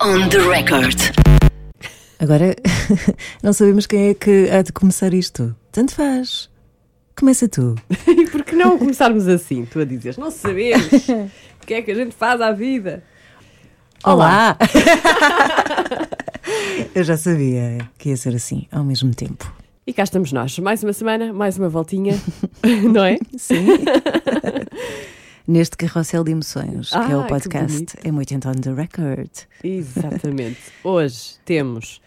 On the record. Agora, não sabemos quem é que há de começar isto. Tanto faz. Começa tu. E por que não começarmos assim? Tu a dizeres, não sabemos o que é que a gente faz à vida. Olá! Eu já sabia que ia ser assim ao mesmo tempo. E cá estamos nós, mais uma semana, mais uma voltinha, não é? Sim. Neste carrossel de emoções, que é o que podcast. É muito on the record. Exatamente. Hoje temos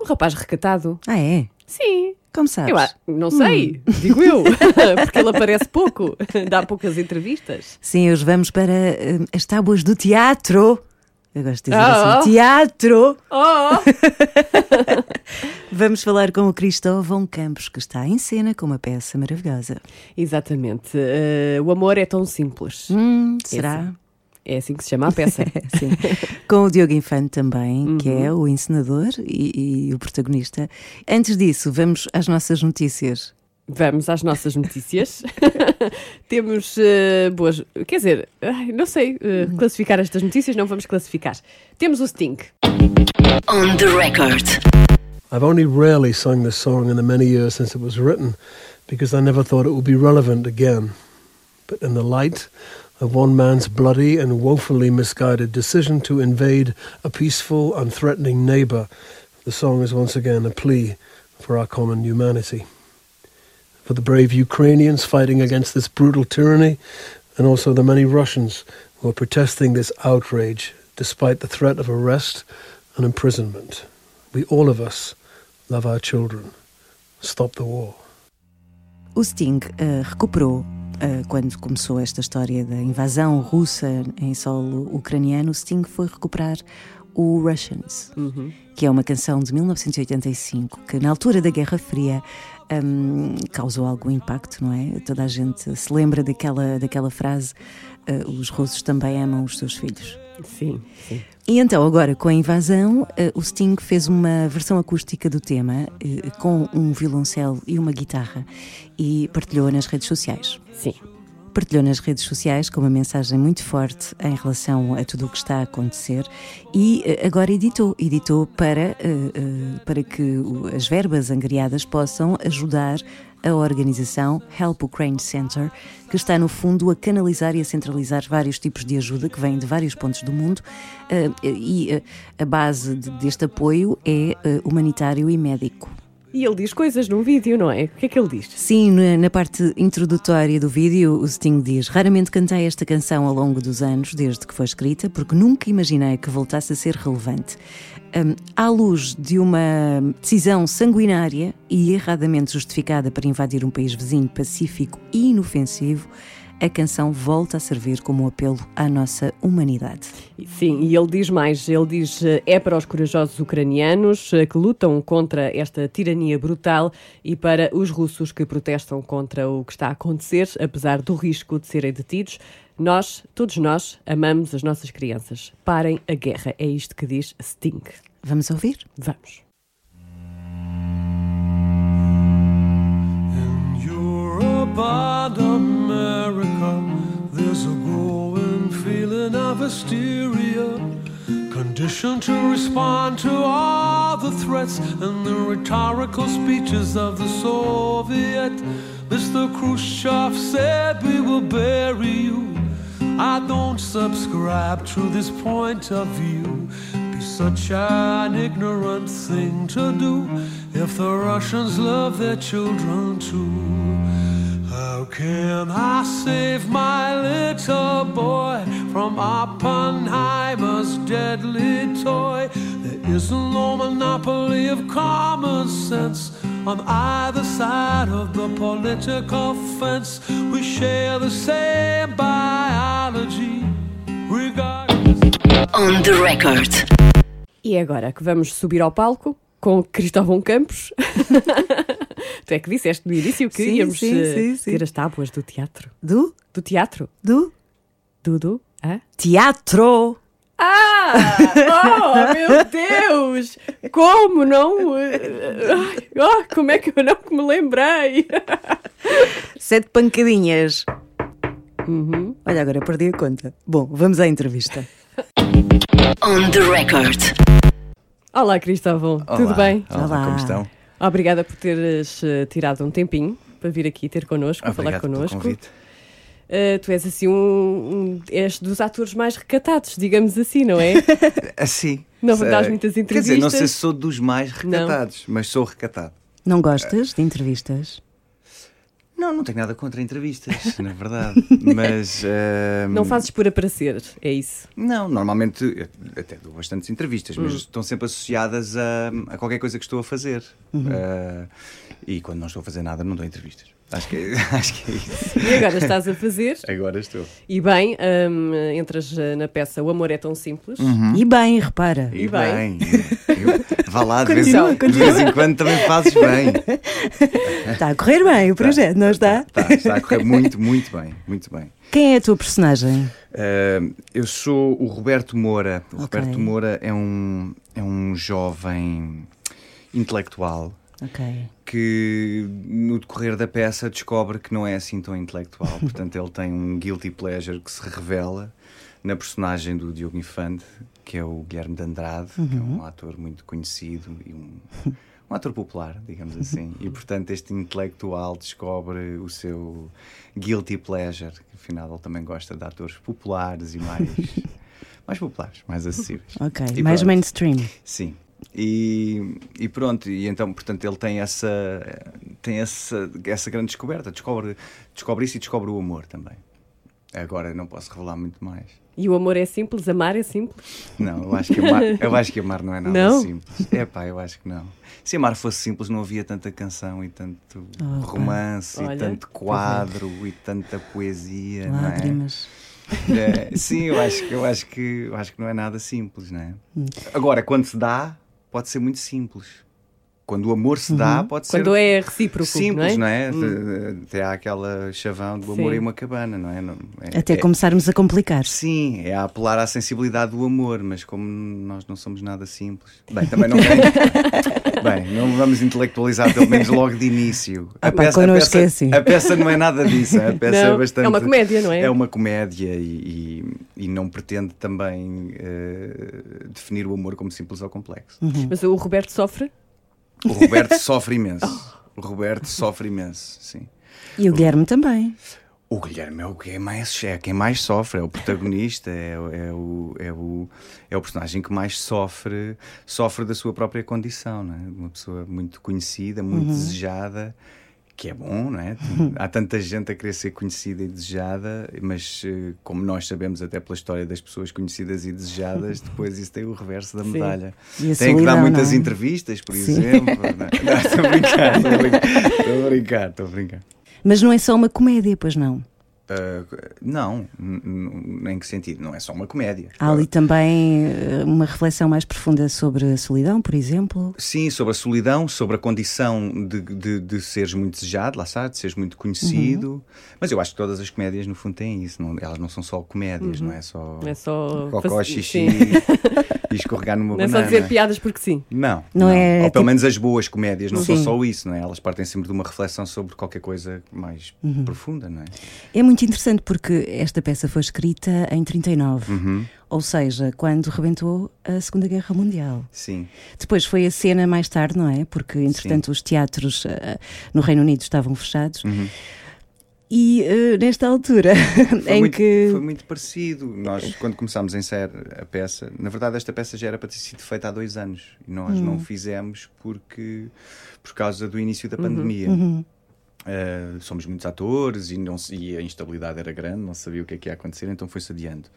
um rapaz recatado. Ah, é? Sim. Como sabes? Eu não sei, digo eu, porque ele aparece pouco, dá poucas entrevistas. Sim, hoje vamos para eh, as tábuas do teatro. Eu gosto de dizer Ah, assim: teatro! Oh! Vamos falar com o Cristóvão Campos, que está em cena com uma peça maravilhosa. Exatamente. Eh, o amor é tão simples. Hum, será? É assim que se chama a peça. Sim. Com o Diogo Infante também, que Uhum. é o encenador e, e o protagonista. Antes disso, vamos às nossas notícias. Vamos às nossas notícias. Temos eh, boas. Quer dizer, ai, não sei eh, classificar estas notícias, não vamos classificar. Temos o Sting. On the record. I've only rarely sung this song in the many years since it was written because I never thought it would be relevant again. But in the light of one man's bloody and woefully misguided decision to invade a peaceful and threatening neighbour, the song is once again a plea for our common humanity. For the brave Ukrainians fighting against this brutal tyranny, and also the many Russians who are protesting this outrage despite the threat of arrest and imprisonment. We, all of us, love our children. Stop the war. O Sting eh, recuperou, eh, quando começou esta história da invasão russa em solo ucraniano, o Sting foi recuperar o Russians, que é uma canção de 1985, que na altura da Guerra Fria hum, causou algum impacto, não é? Toda a gente se lembra daquela, daquela frase: eh, os russos também amam os seus filhos. Sim, sim. E então, agora com a invasão, eh, o Sting fez uma versão acústica do tema eh, com um violoncelo e uma guitarra e partilhou nas redes sociais. Sim. Partilhou nas redes sociais com uma mensagem muito forte em relação a tudo o que está a acontecer e eh, agora editou, editou para, eh, eh, para que as verbas angariadas possam ajudar a organização Help Ukraine Center, que está no fundo a canalizar e a centralizar vários tipos de ajuda que vêm de vários pontos do mundo e a base de- deste apoio é humanitário e médico. E ele diz coisas num vídeo, não é? O que é que ele diz? Sim, na, na parte introdutória do vídeo, o Sting diz: Raramente cantei esta canção ao longo dos anos, desde que foi escrita, porque nunca imaginei que voltasse a ser relevante. Hum, à luz de uma decisão sanguinária e erradamente justificada para invadir um país vizinho pacífico e inofensivo, a canção volta a servir como um apelo à nossa humanidade. Sim, e ele diz mais: ele diz eh, é para os corajosos ucranianos eh, que lutam contra esta tirania brutal e para os russos que protestam contra o que está a acontecer, apesar do risco de serem detidos. Nós, todos nós, amamos as nossas crianças. Parem a guerra. É isto que diz Sting. Vamos ouvir? Vamos. And America, there's a growing feeling of hysteria, conditioned to respond to all the threats and the rhetorical speeches of the Soviet. Mr. Khrushchev said, We will bury you. I don't subscribe to this point of view. Be such an ignorant thing to do if the Russians love their children too. How can I save my little boy from Oppenheimer's deadly toy? There isn't no monopoly of common sense on either side of the political fence. We share the same biology, regardless. On the record. E agora que vamos subir ao palco com Cristóvão Campos. tu é que disseste no início que Sim, íamos sim, eh, sim, sim. ter as tábuas do teatro. Do? Do teatro? Do? Dudu? Hã? Teatro! Ah! Oh, meu Deus! Como não? Ai, oh, como é que eu não me lembrei? Sete pancadinhas. Olha, agora perdi a conta. Bom, vamos à entrevista. On the record. Olá, Cristóvão. Olá, Tudo bem? Olá, Olá. como estão? Obrigada por teres eh, tirado um tempinho para vir aqui ter connosco, falar Obrigado pelo connosco. convite. Eh, tu és assim um, um- és dos atores mais recatados, digamos assim, não é? Assim. Não sei- dás muitas Quer dizer, não sei entrevistas? se sou dos mais recatados, mas sou recatado. Não gostas de entrevistas? Não, não tenho nada contra entrevistas, na verdade. Mas. ehm, Não fazes por aparecer, é isso. Não, normalmente até dou bastantes entrevistas, Hum. mas estão sempre associadas a, a qualquer coisa que estou a fazer. Eh, e quando não estou a fazer nada, não dou entrevistas. Acho que, acho que é isso. E agora estás a fazer, Agora estou. e bem, hum, entras eh, na peça O Amor é Tão Simples. E bem, repara. E, E bem. bem. eu- vá lá, de vez, de vez em quando também fazes bem. Está a correr bem o projeto, não está? Tá, está a correr muito, muito bem. Muito bem. Quem é a tua personagem? Uh, eu sou o Roberto Moura. O Ok. Roberto Moura é um, é um jovem intelectual Ok. que no decorrer da peça descobre que não é assim tão intelectual. Portanto, ele tem um guilty pleasure que se revela na personagem do Diogo Infante, que é o Guilherme de Andrade, que é um ator muito conhecido e um, um ator popular, digamos assim. E, portanto, este intelectual descobre o seu guilty pleasure, que afinal ele também gosta de atores populares e mais, mais populares, mais acessíveis. Ok. E Mais pronto. mainstream. Sim. E, e pronto, e então, portanto, ele tem essa tem essa, essa grande descoberta, descobre, descobre isso e descobre o amor também. Agora não posso revelar muito mais. E o amor é simples, amar é simples. Não, eu acho que amar, eu acho que amar não é nada Não? simples. É pá, eu acho que não. Se amar fosse simples, não havia tanta canção e tanto Opa. romance Olha, e tanto quadro e tanta poesia, não é? Lágrimas. É, sim, eu acho, que- eu, acho que, eu acho que não é nada simples, não é? Hum. Agora, quando se dá, pode ser muito simples. Quando o amor se dá, pode ser Uhum. Quando é recíproco, simples, não é? não é? Até há aquela chavão do amor Sim. em uma cabana, não é? Não- é- Até é- começarmos a complicar. Sim, é a apelar à sensibilidade do amor, mas como nós não somos nada simples. Bem, também não. Bem, não vamos intelectualizar pelo menos logo de início. Ah pá, connosco é assim. a peça não é nada disso. A peça Não, é bastante. é uma comédia, não é? É uma comédia e, e- e não pretende também eh, definir o amor como simples ou complexo. Mas o Roberto sofre? O Roberto sofre imenso. O Roberto sofre imenso, sim. E o Guilherme também. O Guilherme é o que é mais, é quem mais sofre, é o protagonista, é, o- é, o, é, o, é o personagem que mais sofre, sofre da sua própria condição, não é? Uma pessoa muito conhecida, muito desejada, que é bom, não é? Há tanta gente a querer ser conhecida e desejada, mas eh, como nós sabemos até pela história das pessoas conhecidas e desejadas, depois isso tem o reverso da medalha. Tem que dar muitas é? entrevistas, por Sim. exemplo. Brincar, estou a brincar, estou a brincar, estou a brincar. Mas não é só uma comédia, pois não. Uh, não, em que sentido? Não é só uma comédia. Há ali também eh, uma reflexão mais profunda sobre a solidão, por exemplo. Sim, sobre a solidão, sobre a condição de, de, de seres muito desejado, lá está, de seres muito conhecido. Mas eu acho que todas as comédias, no fundo, têm isso. Não, elas não são só comédias, não é só Não é só. cocó, xixi e escorregar numa Não é só banana. dizer piadas porque sim. Não, Não é Ou pelo tipo- menos as boas comédias não são Sim. só isso, não é? Elas partem sempre de uma reflexão sobre qualquer coisa mais Uhum. profunda, não é? É muito interessante porque esta peça foi escrita em 39, Uhum. ou seja, quando rebentou a Segunda Guerra Mundial. Sim. Depois foi a cena mais tarde, não é? Porque, entretanto, os teatros eh, no Reino Unido estavam fechados. Uhum. E eh, nesta altura, Foi, em muito, que. foi muito parecido. Nós, quando começámos a ensaiar a peça, na verdade, esta peça já era para ter sido feita há dois anos e nós Hum. não fizemos porque por causa do início Uhum. da pandemia. Uh, somos muitos atores e, não, e a instabilidade era grande, não sabia o que é que ia acontecer, então foi-se adiando.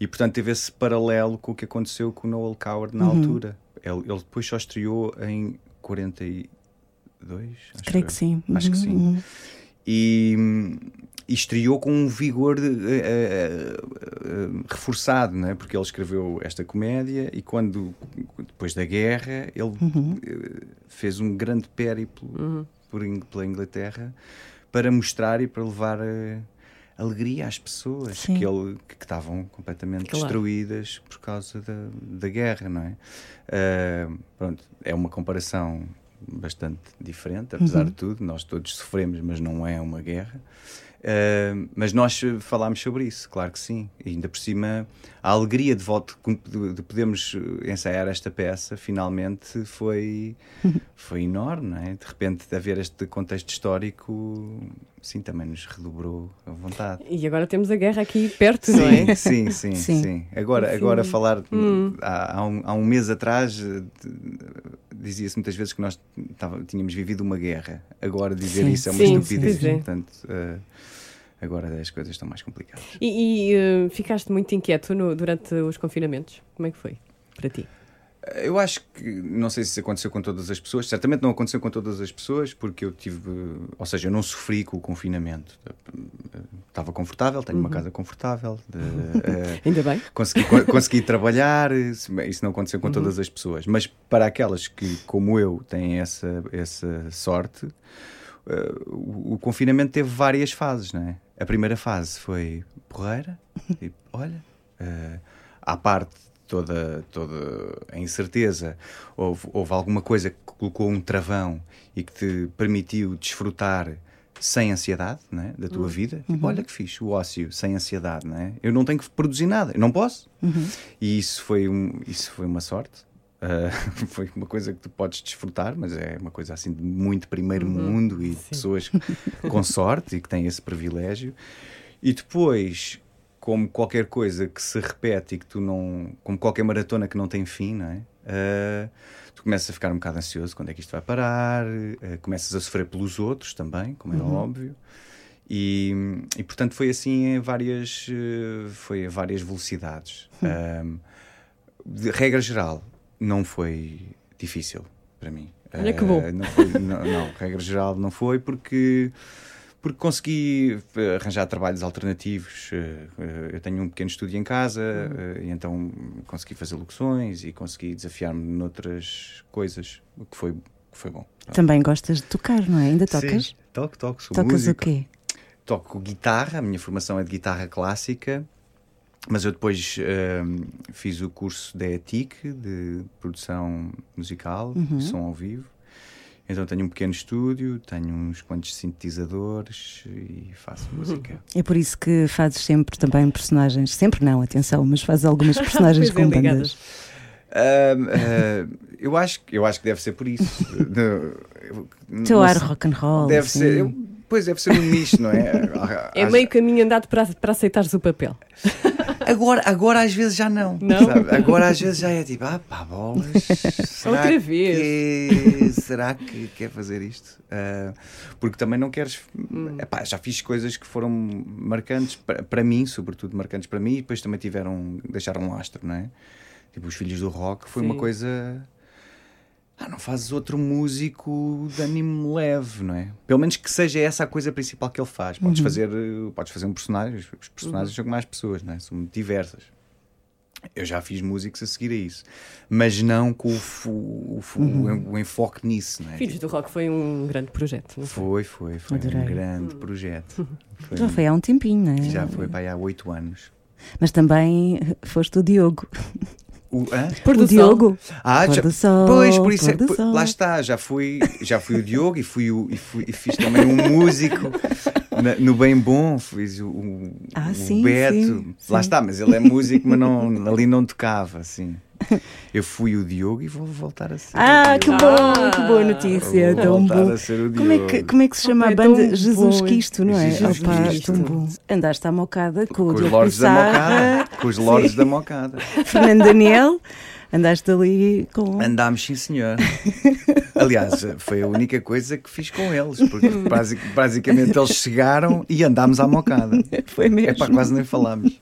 E portanto teve esse paralelo com o que aconteceu com o Noel Coward Uhum. na altura. Ele, ele depois só estreou em 42, acho Creio que sim. Acho que Uhum, sim uhum. e, e estreou com um vigor eh, eh, eh, reforçado, não é? porque ele escreveu esta comédia e quando, depois da guerra, ele eh, fez um grande périplo por, pela Inglaterra para mostrar e para levar eh, alegria às pessoas Sim. que, ele, que estavam completamente Claro. destruídas por causa da, da guerra, não é? Ah, pronto, é uma comparação bastante diferente, apesar de tudo. Nós todos sofremos, mas não é uma guerra. Uh, mas nós falámos sobre isso, claro que sim. E ainda por cima, a alegria de volta de, de podermos ensaiar esta peça, finalmente, foi, foi enorme, não é? De repente, de haver este contexto histórico, sim, também nos redobrou a vontade. E agora temos a guerra aqui perto, não é? Sim, sim, sim. sim. Agora, agora falar, hum. há, há, um, há um mês atrás, dizia-se muitas vezes que nós tínhamos vivido uma guerra. Agora dizer sim, isso é uma sim, estupidez. Sim, Portanto, uh, agora as coisas estão mais complicadas. E, e uh, ficaste muito inquieto no, durante os confinamentos? Como é que foi para ti? Eu acho que, não sei se isso aconteceu com todas as pessoas, certamente não aconteceu com todas as pessoas, porque eu tive, ou seja, eu não sofri com o confinamento. Estava confortável, tenho uhum. uma casa confortável. De, uh, Ainda bem. Consegui, consegui trabalhar, isso não aconteceu com uhum. todas as pessoas. Mas para aquelas que, como eu, têm essa, essa sorte, uh, o, o, confinamento teve várias fases, não é? A primeira fase foi porreira, tipo, olha, uh, à parte toda, toda a incerteza, houve, houve alguma coisa que colocou um travão e que te permitiu desfrutar sem ansiedade né, da tua uhum. vida, uhum. olha que fixe, o ócio sem ansiedade, né? eu não tenho que produzir nada, eu não posso. Uhum. E isso foi, um, isso foi uma sorte. Uh, foi uma coisa que tu podes desfrutar, mas é uma coisa assim de muito primeiro uhum. mundo e de pessoas com sorte e que têm esse privilégio. E depois, como qualquer coisa que se repete e que tu não. como qualquer maratona que não tem fim, não é? Uh, tu começas a ficar um bocado ansioso quando é que isto vai parar, uh, começas a sofrer pelos outros também, como é uhum. óbvio. E, e, portanto foi assim em várias, uh, foi a várias velocidades. Uhum. de regra geral, não foi difícil para mim. Olha que bom. Não, foi, não, não, regra geral não foi porque porque consegui eh, arranjar trabalhos alternativos. Eh, eh, eu tenho um pequeno estúdio em casa, uhum. e então consegui fazer locuções e consegui desafiar-me noutras coisas, o que foi, que foi bom. Também gostas de tocar, não é? Ainda tocas? Sim, toco, toco. Sou Tocas músico. o quê? Toco guitarra, a minha formação é de guitarra clássica, mas eu depois fiz o curso da ETIC, de produção musical, uhum. som ao vivo. Então tenho um pequeno estúdio, tenho uns quantos sintetizadores e faço música. É por isso que fazes sempre também personagens, sempre não, atenção, mas fazes algumas personagens é, com bandas. Uh, uh, eu, acho, eu acho que deve ser por isso. Teu ar rock and roll. Deve assim. ser. Eu, pois deve ser um nicho, não é? É meio caminho andado para, para aceitares o papel. Agora, agora às vezes já não. não? Sabe? Agora às vezes já é tipo, ah pá, bolas. Outra vez. Que, será que quer fazer isto? Uh, porque também não queres. Hum. Epá, já fiz coisas que foram marcantes para, para mim, sobretudo marcantes para mim, e depois também tiveram. deixaram um lastro, não é? Tipo, os Filhos do Rock foi Sim. uma coisa ah, não fazes outro músico de anime leve, não é? Pelo menos que seja essa a coisa principal que ele faz. Podes, uhum. fazer, podes fazer um personagem, os personagens uhum. são mais pessoas, não é? São diversas. Eu já fiz músicos a seguir a isso, mas não com o, o, uhum. o, enfoque nisso. Não é? Filhos do Rock foi um grande projeto, não foi? Foi, foi, foi um grande uhum. projeto. Foi, já foi há um tempinho, não é? Já foi para há oito anos. Mas também foste o Diogo. O, o Diogo. Ah, já, sol, pois, por isso é, por, lá está, já fui, já fui o Diogo e, fui o, e, fui, e fiz também um músico no Bem Bom, fiz o, o, ah, o sim, Beto. Sim, lá está, mas ele é músico, mas não, ali não tocava, assim. Eu fui o Diogo e vou voltar a ser. Ah, que bom, ah, que boa notícia. Vou tão bom. A ser o Diogo. Como, é que, como é que se chama a banda? Jesus Cristo, não é? Jesus Opa, Cristo. tão bom. Andaste à mocada com, com o os Lordes da Mocada. Com os Lordes da Mocada. Fernando Daniel. Andaste ali com. Andámos, sim, senhor. Aliás, foi a única coisa que fiz com eles, porque basicamente eles chegaram e andámos à mocada. Foi mesmo. É para quase nem falámos.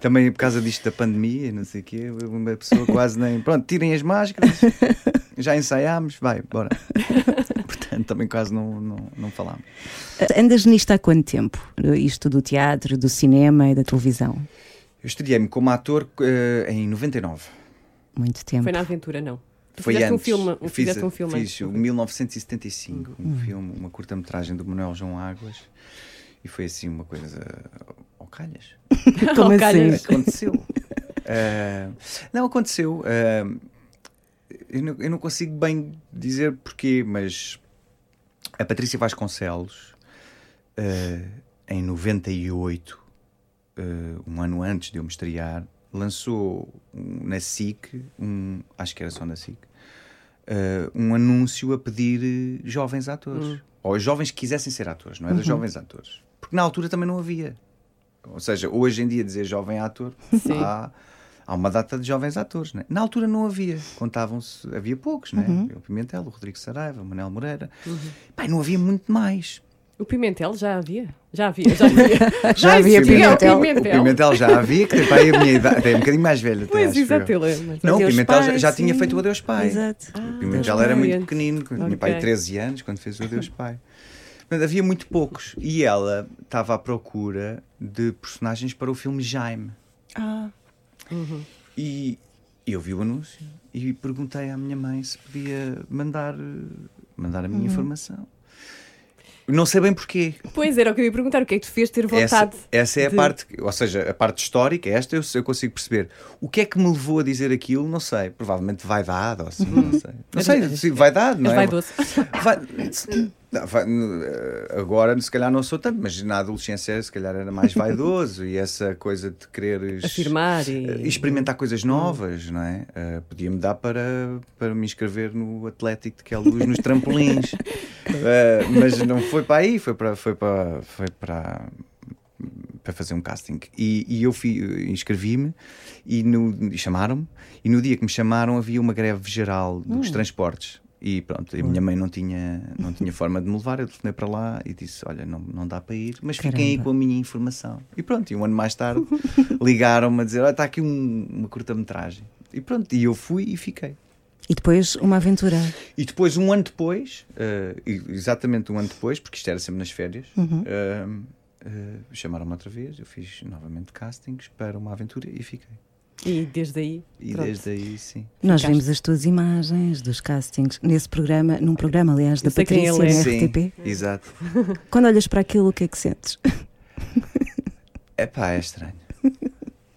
Também por causa disto da pandemia, não sei o quê, uma pessoa quase nem. Pronto, tirem as máscaras, já ensaiámos, vai, bora. Portanto, também quase não, não, não falámos. Andas nisto há quanto tempo? Isto do teatro, do cinema e da televisão? Eu estudei-me como ator uh, em 99 muito tempo. Foi na aventura, não. Tu Foi antes. um filme, um, fiz, um filme fiz o 1975, um hum. filme, uma curta-metragem do Manuel João Águas e foi assim uma coisa ao calhas. Como assim? Aconteceu. uh, não, aconteceu. Uh, eu não, eu não consigo bem dizer porquê, mas a Patrícia Vasconcelos, eh, em 98, eh, um ano antes de eu me estrear, lançou na SIC, um, acho que era só na SIC, eh, um anúncio a pedir eh, jovens atores. Ou jovens que quisessem ser atores, não era jovens atores. Porque na altura também não havia. Ou seja, hoje em dia dizer jovem ator, Sim. há, há uma data de jovens atores. Né? Na altura não havia. Contavam-se, havia poucos, né? O Pimentel, o Rodrigo Saraiva, o Manel Moreira. Pai, não havia muito mais. O Pimentel já havia? Já havia, já havia. Já havia existia Pimentel. O O Pimentel. Pimentel já havia, que pai, a minha idade, é um bocadinho mais velho. Até, Pois, acho exato, ele é. mas- Não, o Adeus Pimentel já, Pai, já tinha sim. feito o Adeus Pai. Exato. O Pimentel Deus era muito pequenino, tinha Ok. pai 13 anos quando fez o Adeus Pai. Portanto, havia muito poucos. E ela estava à procura de personagens para o filme Jaime. Ah, E eu vi o anúncio e perguntei à minha mãe se podia mandar, eh, mandar a minha informação. Não sei bem porquê. Pois era o que eu ia perguntar. O que é que tu fez ter Essa, vontade? essa é a de- parte, ou seja, a parte histórica, esta eu, eu consigo perceber. O que é que me levou a dizer aquilo? Não sei. Provavelmente vaidade ou assim, não sei. Não sei, se vaidade, não És é? vaidoso. Vai- eh, agora, se calhar, não sou tanto, mas na adolescência, se calhar, era mais vaidoso e essa coisa de quereres Afirmar e- eh, experimentar coisas novas, não é? Eh, Podia-me dar para, para me inscrever no Atlético de que é luz nos trampolins, Eh, mas não foi para aí, foi para, foi para, foi para, para fazer um casting. E, e eu fui- inscrevi-me e, e chamaram-me. E no dia que me chamaram havia uma greve geral dos transportes. E pronto, a minha mãe não tinha, não tinha forma de me levar. Eu telefonei para lá e disse: Olha, não, não dá para ir, mas fiquem aí Caramba. com a minha informação. E pronto, e um ano mais tarde ligaram-me a dizer: Olha, está aqui um- uma curta-metragem. E pronto, e eu fui e fiquei. E depois uma aventura. E depois, um ano depois, e- exatamente um ano depois, porque isto era sempre nas férias, eh, eh, chamaram-me outra vez. Eu fiz novamente castings para uma aventura e fiquei. E desde aí. E pronto. desde aí, sim. Nós Ficaste. vimos as tuas imagens dos castings nesse programa, num programa, aliás, da Eu quem Patrícia é. na Sim, RTP. exato. Quando olhas para aquilo, o que é que sentes? É pá, é estranho.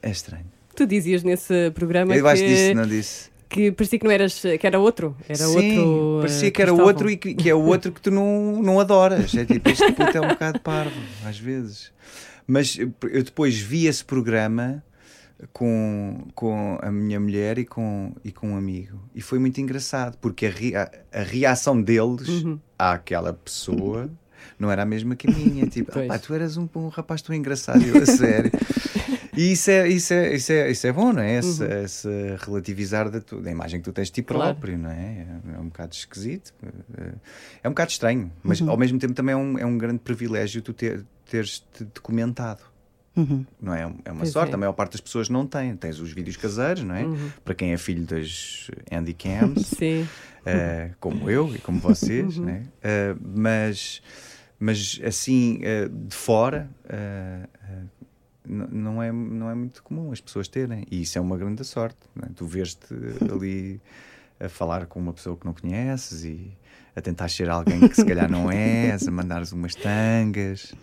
É estranho. Tu dizias nesse programa Eu acho que, disso, não disse? Que parecia que não eras, que era outro. Era Sim, outro. parecia eh, que era Cristóvão. outro e que, que é o outro que tu não, não adoras. É tipo, este puto é um bocado parvo, às vezes. Mas eu depois vi esse programa com, com a minha mulher e com, e com um amigo. E foi muito engraçado, porque a, rea- a reação deles Uhum. àquela pessoa não era a mesma que a minha. Tipo. "Ah pá, tu eras um, um rapaz tão engraçado, eu, a sério. E isso é, isso é, isso é, isso é bom, não é? Esse, esse relativizar da, tu- da imagem que tu tens de ti Uhum. Claro. próprio, não é? É um bocado esquisito, é- é um bocado estranho, mas Uhum. ao mesmo tempo também é um, é um grande privilégio tu ter, teres-te documentado. Uhum. Não é? É uma Pois sorte, é. a maior parte das pessoas não tem. Tens os vídeos caseiros, não é? Uhum. Para quem é filho das handycams, Sim. eh, como eu e como vocês, Uhum. né? Eh, mas, mas assim, eh, de fora, eh, eh, não, é, não é muito comum as pessoas terem. E isso é uma grande sorte. é? Tu vês-te ali a falar com uma pessoa que não conheces e a tentar ser alguém que se calhar não és, a mandares umas tangas.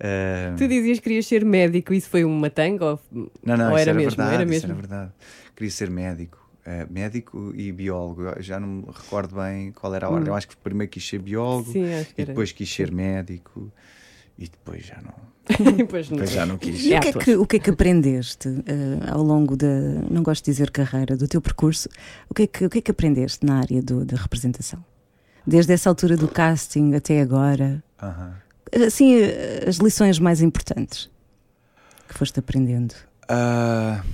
Eh, Tu dizias que querias ser médico, isso foi uma tanga? Ou, não, não, ou isso era, era, mesmo? verdade. era isso mesmo. era verdade. Queria ser médico. Eh, médico e biólogo. Eu já não me recordo bem qual era a ordem. Eu acho que primeiro quis ser biólogo Hum. Sim, e depois quis ser médico e depois já não, Depois não. depois já não quis. E É o que é ator. que, o que é que aprendeste eh, ao longo da, não gosto de dizer carreira, do teu percurso? O que é que, o que, é que aprendeste na área do- da representação? Desde essa altura do casting até agora? Aham. Assim, eh, as lições mais importantes que foste aprendendo. Ah,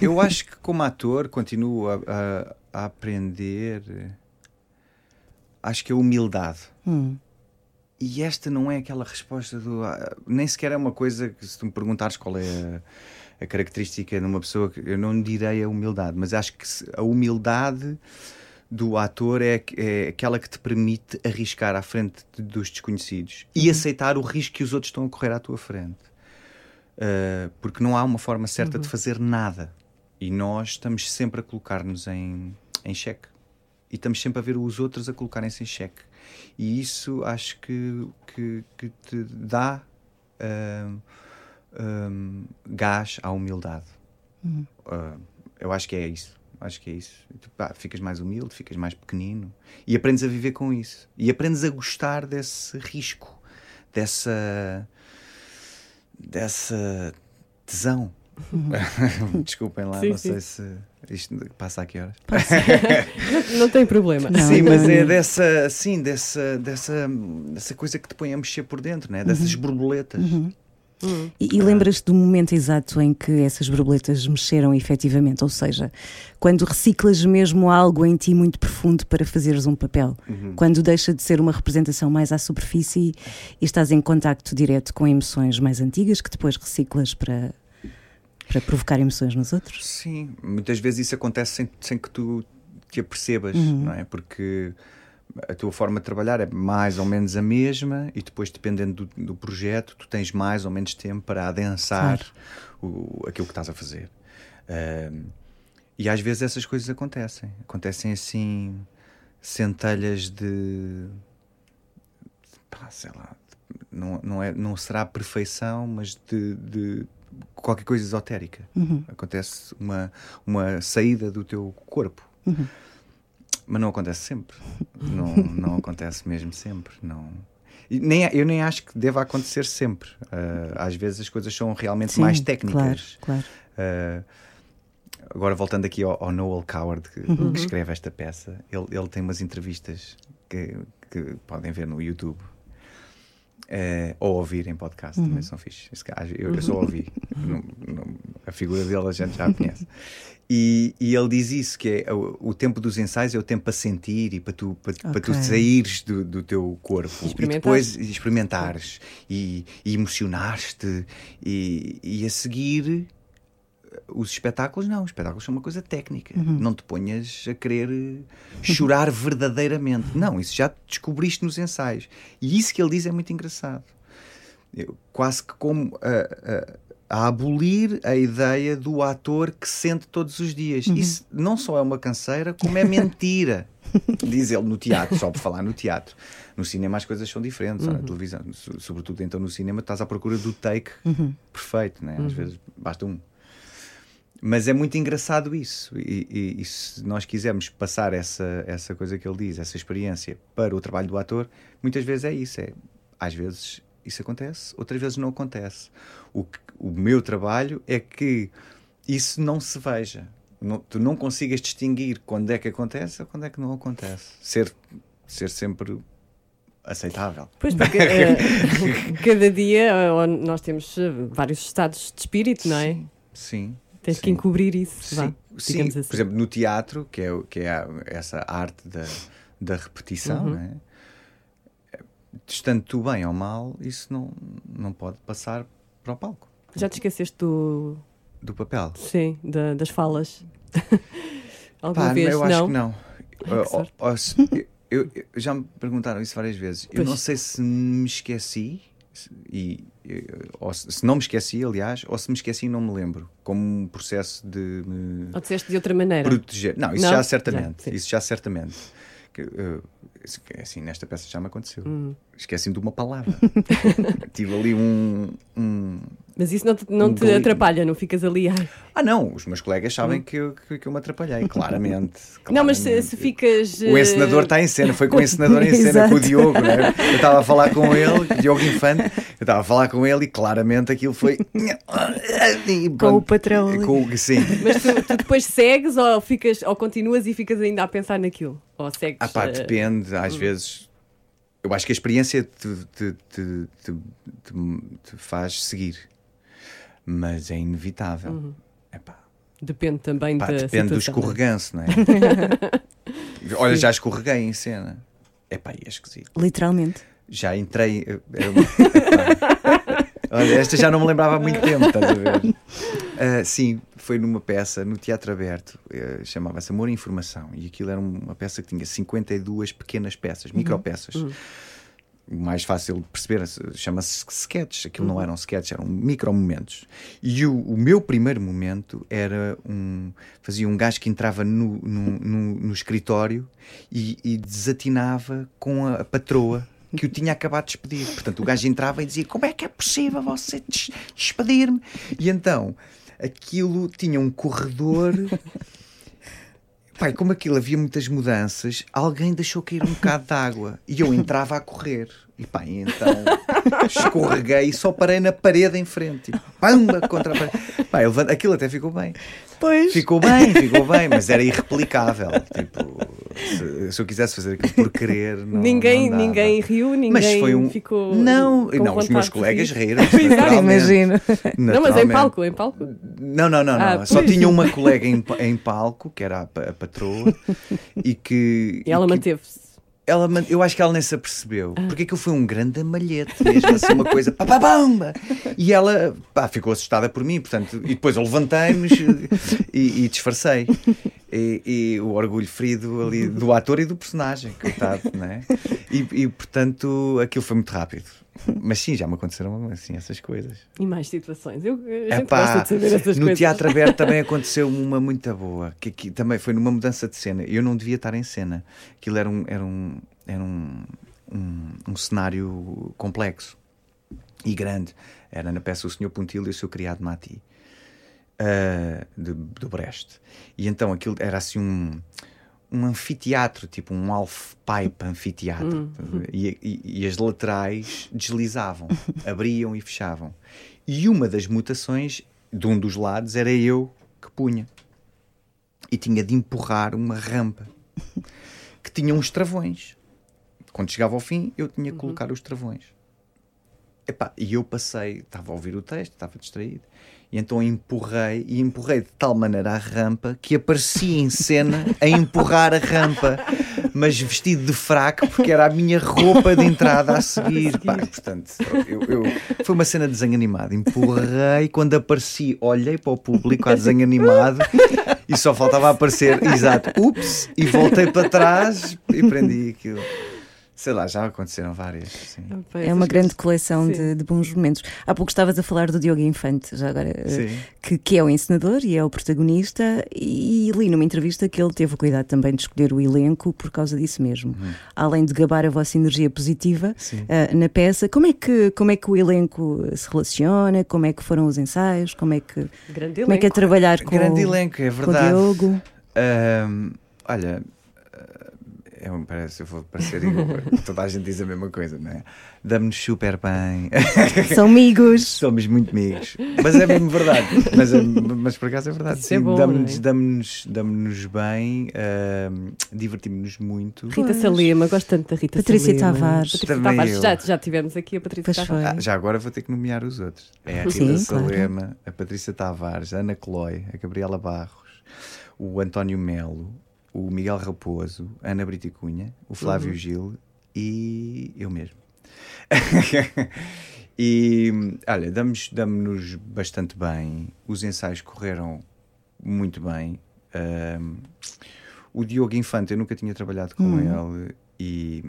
eu acho que como ator continuo a, a- a aprender. Acho que a humildade. Hum, E esta não é aquela resposta do. ah, nem sequer é uma coisa que, se tu me perguntares qual é a, a característica de uma pessoa, eu não direi a humildade, mas acho que a humildade do ator é, é aquela que te permite arriscar à frente dos desconhecidos e aceitar o risco que os outros estão a correr à tua frente. Uh, porque não há uma forma certa de fazer nada. E nós estamos sempre a colocar-nos em, em xeque. E estamos sempre a ver os outros a colocarem-se em xeque. E isso acho que, que, que te dá um, um, gás à humildade. Uh, eu acho que é isso. Acho que é isso. Tu, pá, ficas mais humilde, ficas mais pequenino e aprendes a viver com isso. E aprendes a gostar desse risco, dessa. dessa tesão. Desculpem lá, Sim, não sim. sei se isto passa aqui horas. Não, não tem problema. Não, sim, mas não, é não. dessa, sim, dessa, dessa, dessa coisa que te põe a mexer por dentro, né? dessas borboletas. E, e lembras-te do momento exato em que essas borboletas mexeram efetivamente? Ou seja, quando reciclas mesmo algo em ti muito profundo para fazeres um papel, quando deixa de ser uma representação mais à superfície e estás em contacto direto com emoções mais antigas que depois reciclas para, para provocar emoções nos outros? Sim, muitas vezes isso acontece sem, sem que tu te apercebas, não é? Porque a tua forma de trabalhar é mais ou menos a mesma e depois, dependendo do, do projeto, tu tens mais ou menos tempo para adensar o, aquilo que estás a fazer. E às vezes essas coisas acontecem. Acontecem assim, centelhas de. pá, sei lá. Não, não, é, não será perfeição, mas de, de qualquer coisa esotérica. Acontece uma, uma saída do teu corpo. Mas não acontece sempre. Não, não acontece mesmo sempre. Não. E nem, eu nem acho que deva acontecer sempre. Ah, às vezes as coisas são realmente Sim, mais Claro, técnicas. claro. Uh, agora voltando aqui ao, ao Noel Coward que, Uhum. que escreve esta peça, ele, ele tem umas entrevistas que, que podem ver no YouTube uh, ou ouvir em podcast, Uhum. também são gajo, eu, eu só ouvi, Não- não- a figura dele a gente já a conhece. E, e ele diz isso: que é o, o tempo dos ensaios é o tempo para sentir e para tu, para, para tu saíres do, do teu corpo. E depois experimentares e, e emocionares-te. E, e a seguir os espetáculos não, os espetáculos são uma coisa técnica. Não te ponhas a querer chorar verdadeiramente. Não, isso já descobriste nos ensaios. E isso que ele diz é muito engraçado. Eu- quase que como a, a- a abolir a ideia do ator que sente todos os dias. Isso não só é uma canseira, como é mentira. Diz ele no teatro, só por falar no teatro. No cinema as coisas são diferentes, ou na televisão, so- sobretudo então no cinema, estás à procura do take perfeito, né? às vezes basta um. Mas é muito engraçado isso. E, e- e se nós quisermos passar essa, essa coisa que ele diz, essa experiência, para o trabalho do ator, muitas vezes é isso. É, às vezes isso acontece, outras vezes não acontece. O, que- o meu trabalho é que isso não se veja. Não- tu não consigas distinguir quando é que acontece ou quando é que não acontece. Ser, ser sempre aceitável. Pois, porque eh, cada dia eh, nós temos eh, vários estados de espírito, não é? Sim. Tens sim. que encobrir isso. vá, Sim, sim. digamos assim. por exemplo, no teatro, que é, que é a- essa arte da, da repetição, Uhum. né? estando tu bem ou mal, isso não, não pode passar para o palco Já te esqueceste do. do papel. Sim, da- das falas. Alguma Pá, vez? eu acho não? que não. que ou se- eu- eu- já me perguntaram isso várias vezes. Eu Pois. não sei se me esqueci, e, ou se, não me esqueci, aliás, ou se me esqueci e não me lembro. Como um processo de me Ou disseste de outra maneira? proteger. Não, isso Não? já Já, certamente. sim. isso já certamente. Que, eh, que, assim, nesta peça já me aconteceu. Hum. Esqueci-me de uma palavra. Tive ali um, um- Mas isso não te, não Um te atrapalha, não ficas ali. Ai. Ah, não, os meus colegas sabem que, eu, que, que eu me atrapalhei, claramente. Hum. Não, mas se, claramente. se ficas. O eh, encenador está em cena, foi com o encenador em cena, com o Diogo, né? Eu estava a falar com ele, Diogo Infante, eu estava a falar com ele e claramente aquilo foi. E Com o patrão. Com, o- sim. Mas tu, tu depois segues ou, ficas, ou continuas e ficas ainda a pensar naquilo? Ou segues. Ah, pá, eh, depende, às vezes. Eu acho que a experiência te, te, te, te, te- te faz seguir, mas é inevitável. Epá, Depende também pá, da depende do situação. escorreganço, não é? Olha, já escorreguei em cena. Epá, é esquisito. Literalmente. Já entrei. eu- eu- epá. Olha, esta já não me lembrava há muito tempo, estás a ver? Ah, sim, foi numa peça no Teatro Aberto, eh, chamava-se Amor e Informação, e aquilo era uma peça que tinha 52 pequenas peças, micropeças. O mais fácil de perceber se- chama-se sketches, aquilo não eram sketches, eram micromomentos. E o, o meu primeiro momento era um. fazia um gajo que entrava no, no, no- no escritório e, e desatinava com a, a patroa que o tinha acabado de despedir. Portanto, o gajo entrava e dizia: Como é que é possível você des- despedir-me? E então aquilo tinha um corredor Pai, como aquilo havia muitas mudanças, alguém deixou cair um bocado de água e eu entrava a correr. E pá, e então escorreguei e só parei na parede em frente. Tipo, pamba contra a parede. Pá, levanto- aquilo até ficou bem. Pois. Ficou bem, ficou bem, mas era irreplicável. Tipo, se, se eu quisesse fazer aquilo por querer, não, ninguém, não ninguém riu, ninguém Mas foi um. ficou. não, não, os meus colegas rir. riram. Imagino. Não, mas em palco, em palco. Não, não, não, não. Ah, Só pois. tinha uma colega em, em palco, que era a, a patroa, e que. E ela manteve-se. Ela eu acho que ela nem se apercebeu, porque aquilo foi um grande amalhete, mesmo assim, uma coisa pá, pá, bamba! E ela pá, ficou assustada por mim, portanto, e depois eu levantei-me e, e disfarcei. E, e o orgulho ferido ali do ator e do personagem, coitado, né? E, e portanto, aquilo foi muito rápido. Mas sim, já me aconteceram assim essas coisas. E mais situações. Eu, a gente Epá, de saber essas no coisas. Teatro Aberto também aconteceu uma muito boa, que aqui também foi numa mudança de cena. Eu não devia estar em cena. Aquilo era um, era um, era um, um, um cenário complexo e grande. Era na peça O Senhor Pontilho e o seu criado Mati, de, do Brest. E então aquilo era assim um, um anfiteatro, tipo um half-pipe anfiteatro. E, e- e as laterais deslizavam, abriam e fechavam. E uma das mutações de um dos lados era eu que punha. E tinha de empurrar uma rampa que tinha uns travões. Quando chegava ao fim, eu tinha que colocar os travões. Epá, e eu passei, estava a ouvir o texto, estava distraído, e então empurrei, e empurrei de tal maneira a rampa que aparecia em cena a empurrar a rampa, mas vestido de fraco, porque era a minha roupa de entrada a seguir. Pá, portanto, eu, eu- foi uma cena de desenho animado. Empurrei, quando apareci, olhei para o público a desenho animado e só faltava aparecer, exato, ups, e voltei para trás e prendi aquilo. Sei lá, já aconteceram várias. sim. Epá, É uma grande coleção de, de bons momentos. Há pouco estavas a falar do Diogo Infante, já agora, eh, que, que é o encenador e é o protagonista, e li numa entrevista que ele teve o cuidado também de escolher o elenco por causa disso mesmo. Além de gabar a vossa energia positiva Uhum. Eh, na peça, como é, que, como é que o elenco se relaciona? Como é que foram os ensaios? Como é que, Grande como é, que é trabalhar com, Grande elenco, é com o verdade. Diogo? Ahm, olha, ah, é um- parece, eu vou parecer igual, toda a gente diz a mesma coisa, não é? Damos-nos super bem, São amigos. somos muito amigos, mas é mesmo verdade. Mas, é- mas por acaso é verdade, Isso é sim, damos-nos é? damos-nos- damos-nos bem, ahm, divertimos-nos muito. Rita Salema, gosto tanto da Rita Patrícia Salema. Tavares. Patrícia Também Tavares. eu. Já, já tivemos aqui a Patrícia Pois Tavares. foi. Ah, já agora vou ter que nomear os outros. É a Rita Sim, claro. Salema, a Patrícia Tavares, a Ana Cloy, a Gabriela Barros, o António Melo, o Miguel Raposo, a Ana Brito e Cunha, o Flávio Gil e eu mesmo. e olha, damos- damos-nos bastante bem, os ensaios correram muito bem. Ahm, o Diogo Infante, eu nunca tinha trabalhado com ele e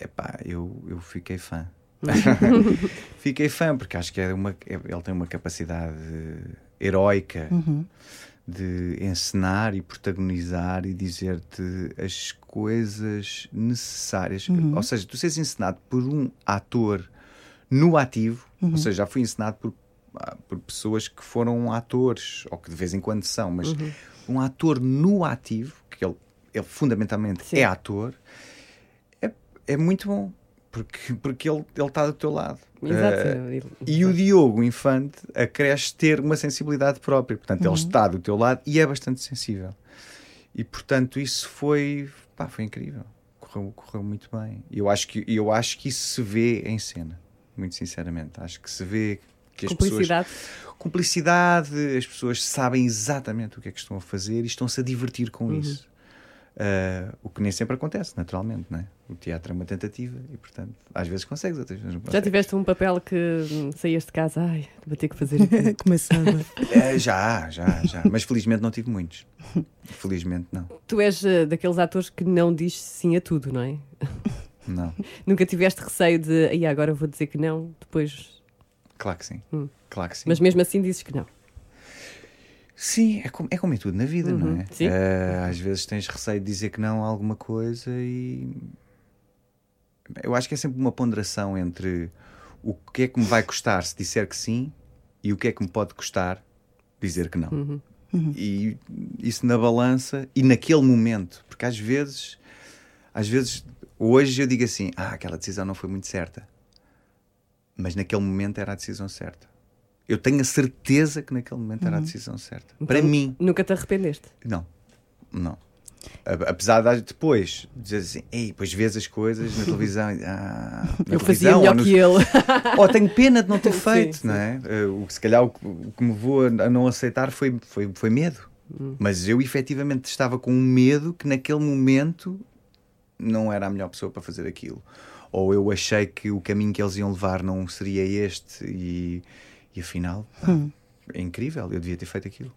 epá, eu, eu fiquei fã. fiquei fã porque acho que é uma, é- ele tem uma capacidade heroica Uhum. De encenar e protagonizar e dizer-te as coisas necessárias. Ou seja, tu seres encenado por um ator no ativo, ou seja, já fui encenado por, ah, por pessoas que foram atores, ou que de vez em quando são, mas um ator no ativo, que ele, ele fundamentalmente Sim. é ator, é, é muito bom. Porque, porque ele ele está do teu lado. Exato. Ele- e o Diogo Infante acresce ter uma sensibilidade própria. Portanto, ele está do teu lado e é bastante sensível. E, portanto, isso foi, pá, foi incrível. Correu, correu muito bem. E eu acho, que, eu acho que isso se vê em cena. Muito sinceramente. Acho que se vê que as pessoas... Cumplicidade. Cumplicidade. As pessoas sabem exatamente o que é que estão a fazer e estão-se a divertir com isso. Ah, o que nem sempre acontece, naturalmente, não é? O teatro é uma tentativa e, portanto, às vezes consegues, outras vezes não Já consegues. tiveste um papel que hum, saías de casa, ai, vou ter que fazer aquilo. Começava. É, já, já, já. Mas felizmente não tive muitos. Felizmente não. tu és eh, daqueles atores que não diz sim a tudo, não é? Não. Nunca tiveste receio de, aí agora vou dizer que não, depois. Claro que sim. Hum. Claro que sim. Mas mesmo assim dizes que não. Sim, é como, é como em tudo na vida, não Uhum, é? sim. Eh, às vezes tens receio de dizer que não a alguma coisa e. Eu acho que é sempre uma ponderação entre o que é que me vai custar se disser que sim e o que é que me pode custar dizer que não. Uhum. E isso na balança e naquele momento, porque às vezes, às vezes, hoje eu digo assim: ah, aquela decisão não foi muito certa, mas naquele momento era a decisão certa. Eu tenho a certeza que naquele momento era a decisão certa. Para Então, mim, Nunca te arrependeste? não, não. Apesar de depois dizer assim, ei, depois vês as coisas na televisão, ah, na Eu fazia televisão, melhor ou nos- que ele. ou tenho pena de não ter feito, sim. não é? Que se calhar o que, o que me vou a não aceitar foi, foi, foi medo. Hum. Mas eu efetivamente estava com um medo que naquele momento não era a melhor pessoa para fazer aquilo. Ou eu achei que o caminho que eles iam levar não seria este e, e afinal pá, é incrível, eu devia ter feito aquilo.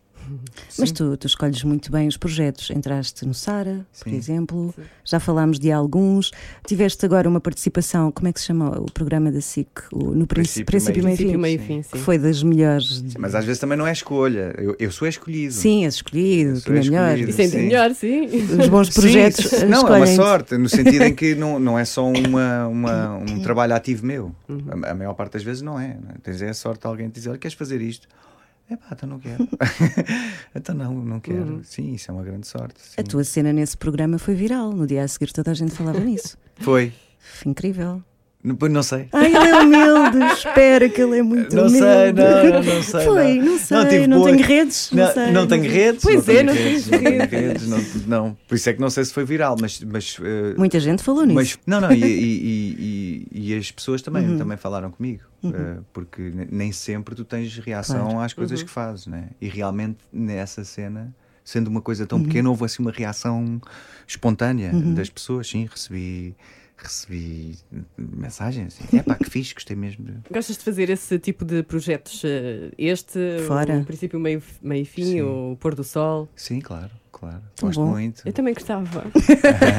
Mas tu, tu escolhes muito bem os projetos. Entraste no Sara, por Sim. exemplo, já falámos de alguns. Tiveste agora uma participação, como é que se chama o programa da SIC? O, no Princípio, Princípio, e Meio meio sim. fim, que sim. foi das melhores. de- Mas às vezes também não é escolha, eu, eu sou escolhido. Sim, és escolhido, que é melhor. é Sim. melhor, sim. Os bons Sim, projetos sim, não, é uma sorte, no sentido em que não, não é só uma, uma- um trabalho ativo meu. Uhum. A, a maior parte das vezes não é. é? Tens é a sorte de alguém te dizer: queres fazer isto? É pá, então não quero. então não, não quero. Sim, isso é uma grande sorte. sim. A tua cena nesse programa foi viral. No dia a seguir toda a gente falava nisso. Foi incrível. Não, pois não sei. Ai, ele é humilde. Espera que ele é muito Não humilde. sei, não, não, não sei, Foi, não. não sei. Não Não, boa- tenho redes. Não, Não, sei. não tenho redes. Pois é, não tenho redes. Não. Por isso é que não sei se foi viral, mas. mas eh, Muita gente falou nisso. Mas, não, não, e, e- e- e- as pessoas também, Uhum. também falaram comigo, eh, porque ne- nem sempre tu tens reação Claro. às coisas Uhum. que fazes, né? E realmente nessa cena, sendo uma coisa Uhum. tão pequena, houve assim uma reação espontânea das pessoas, sim, recebi. Recebi mensagens assim, é pá, que fixe, gostei mesmo. de-" Gostas de fazer esse tipo de projetos? eh, Este, Fora. o princípio, meio, meio e fim, Sim. o pôr do sol. Sim, claro, claro. Tão Gosto bom. muito. Eu também gostava.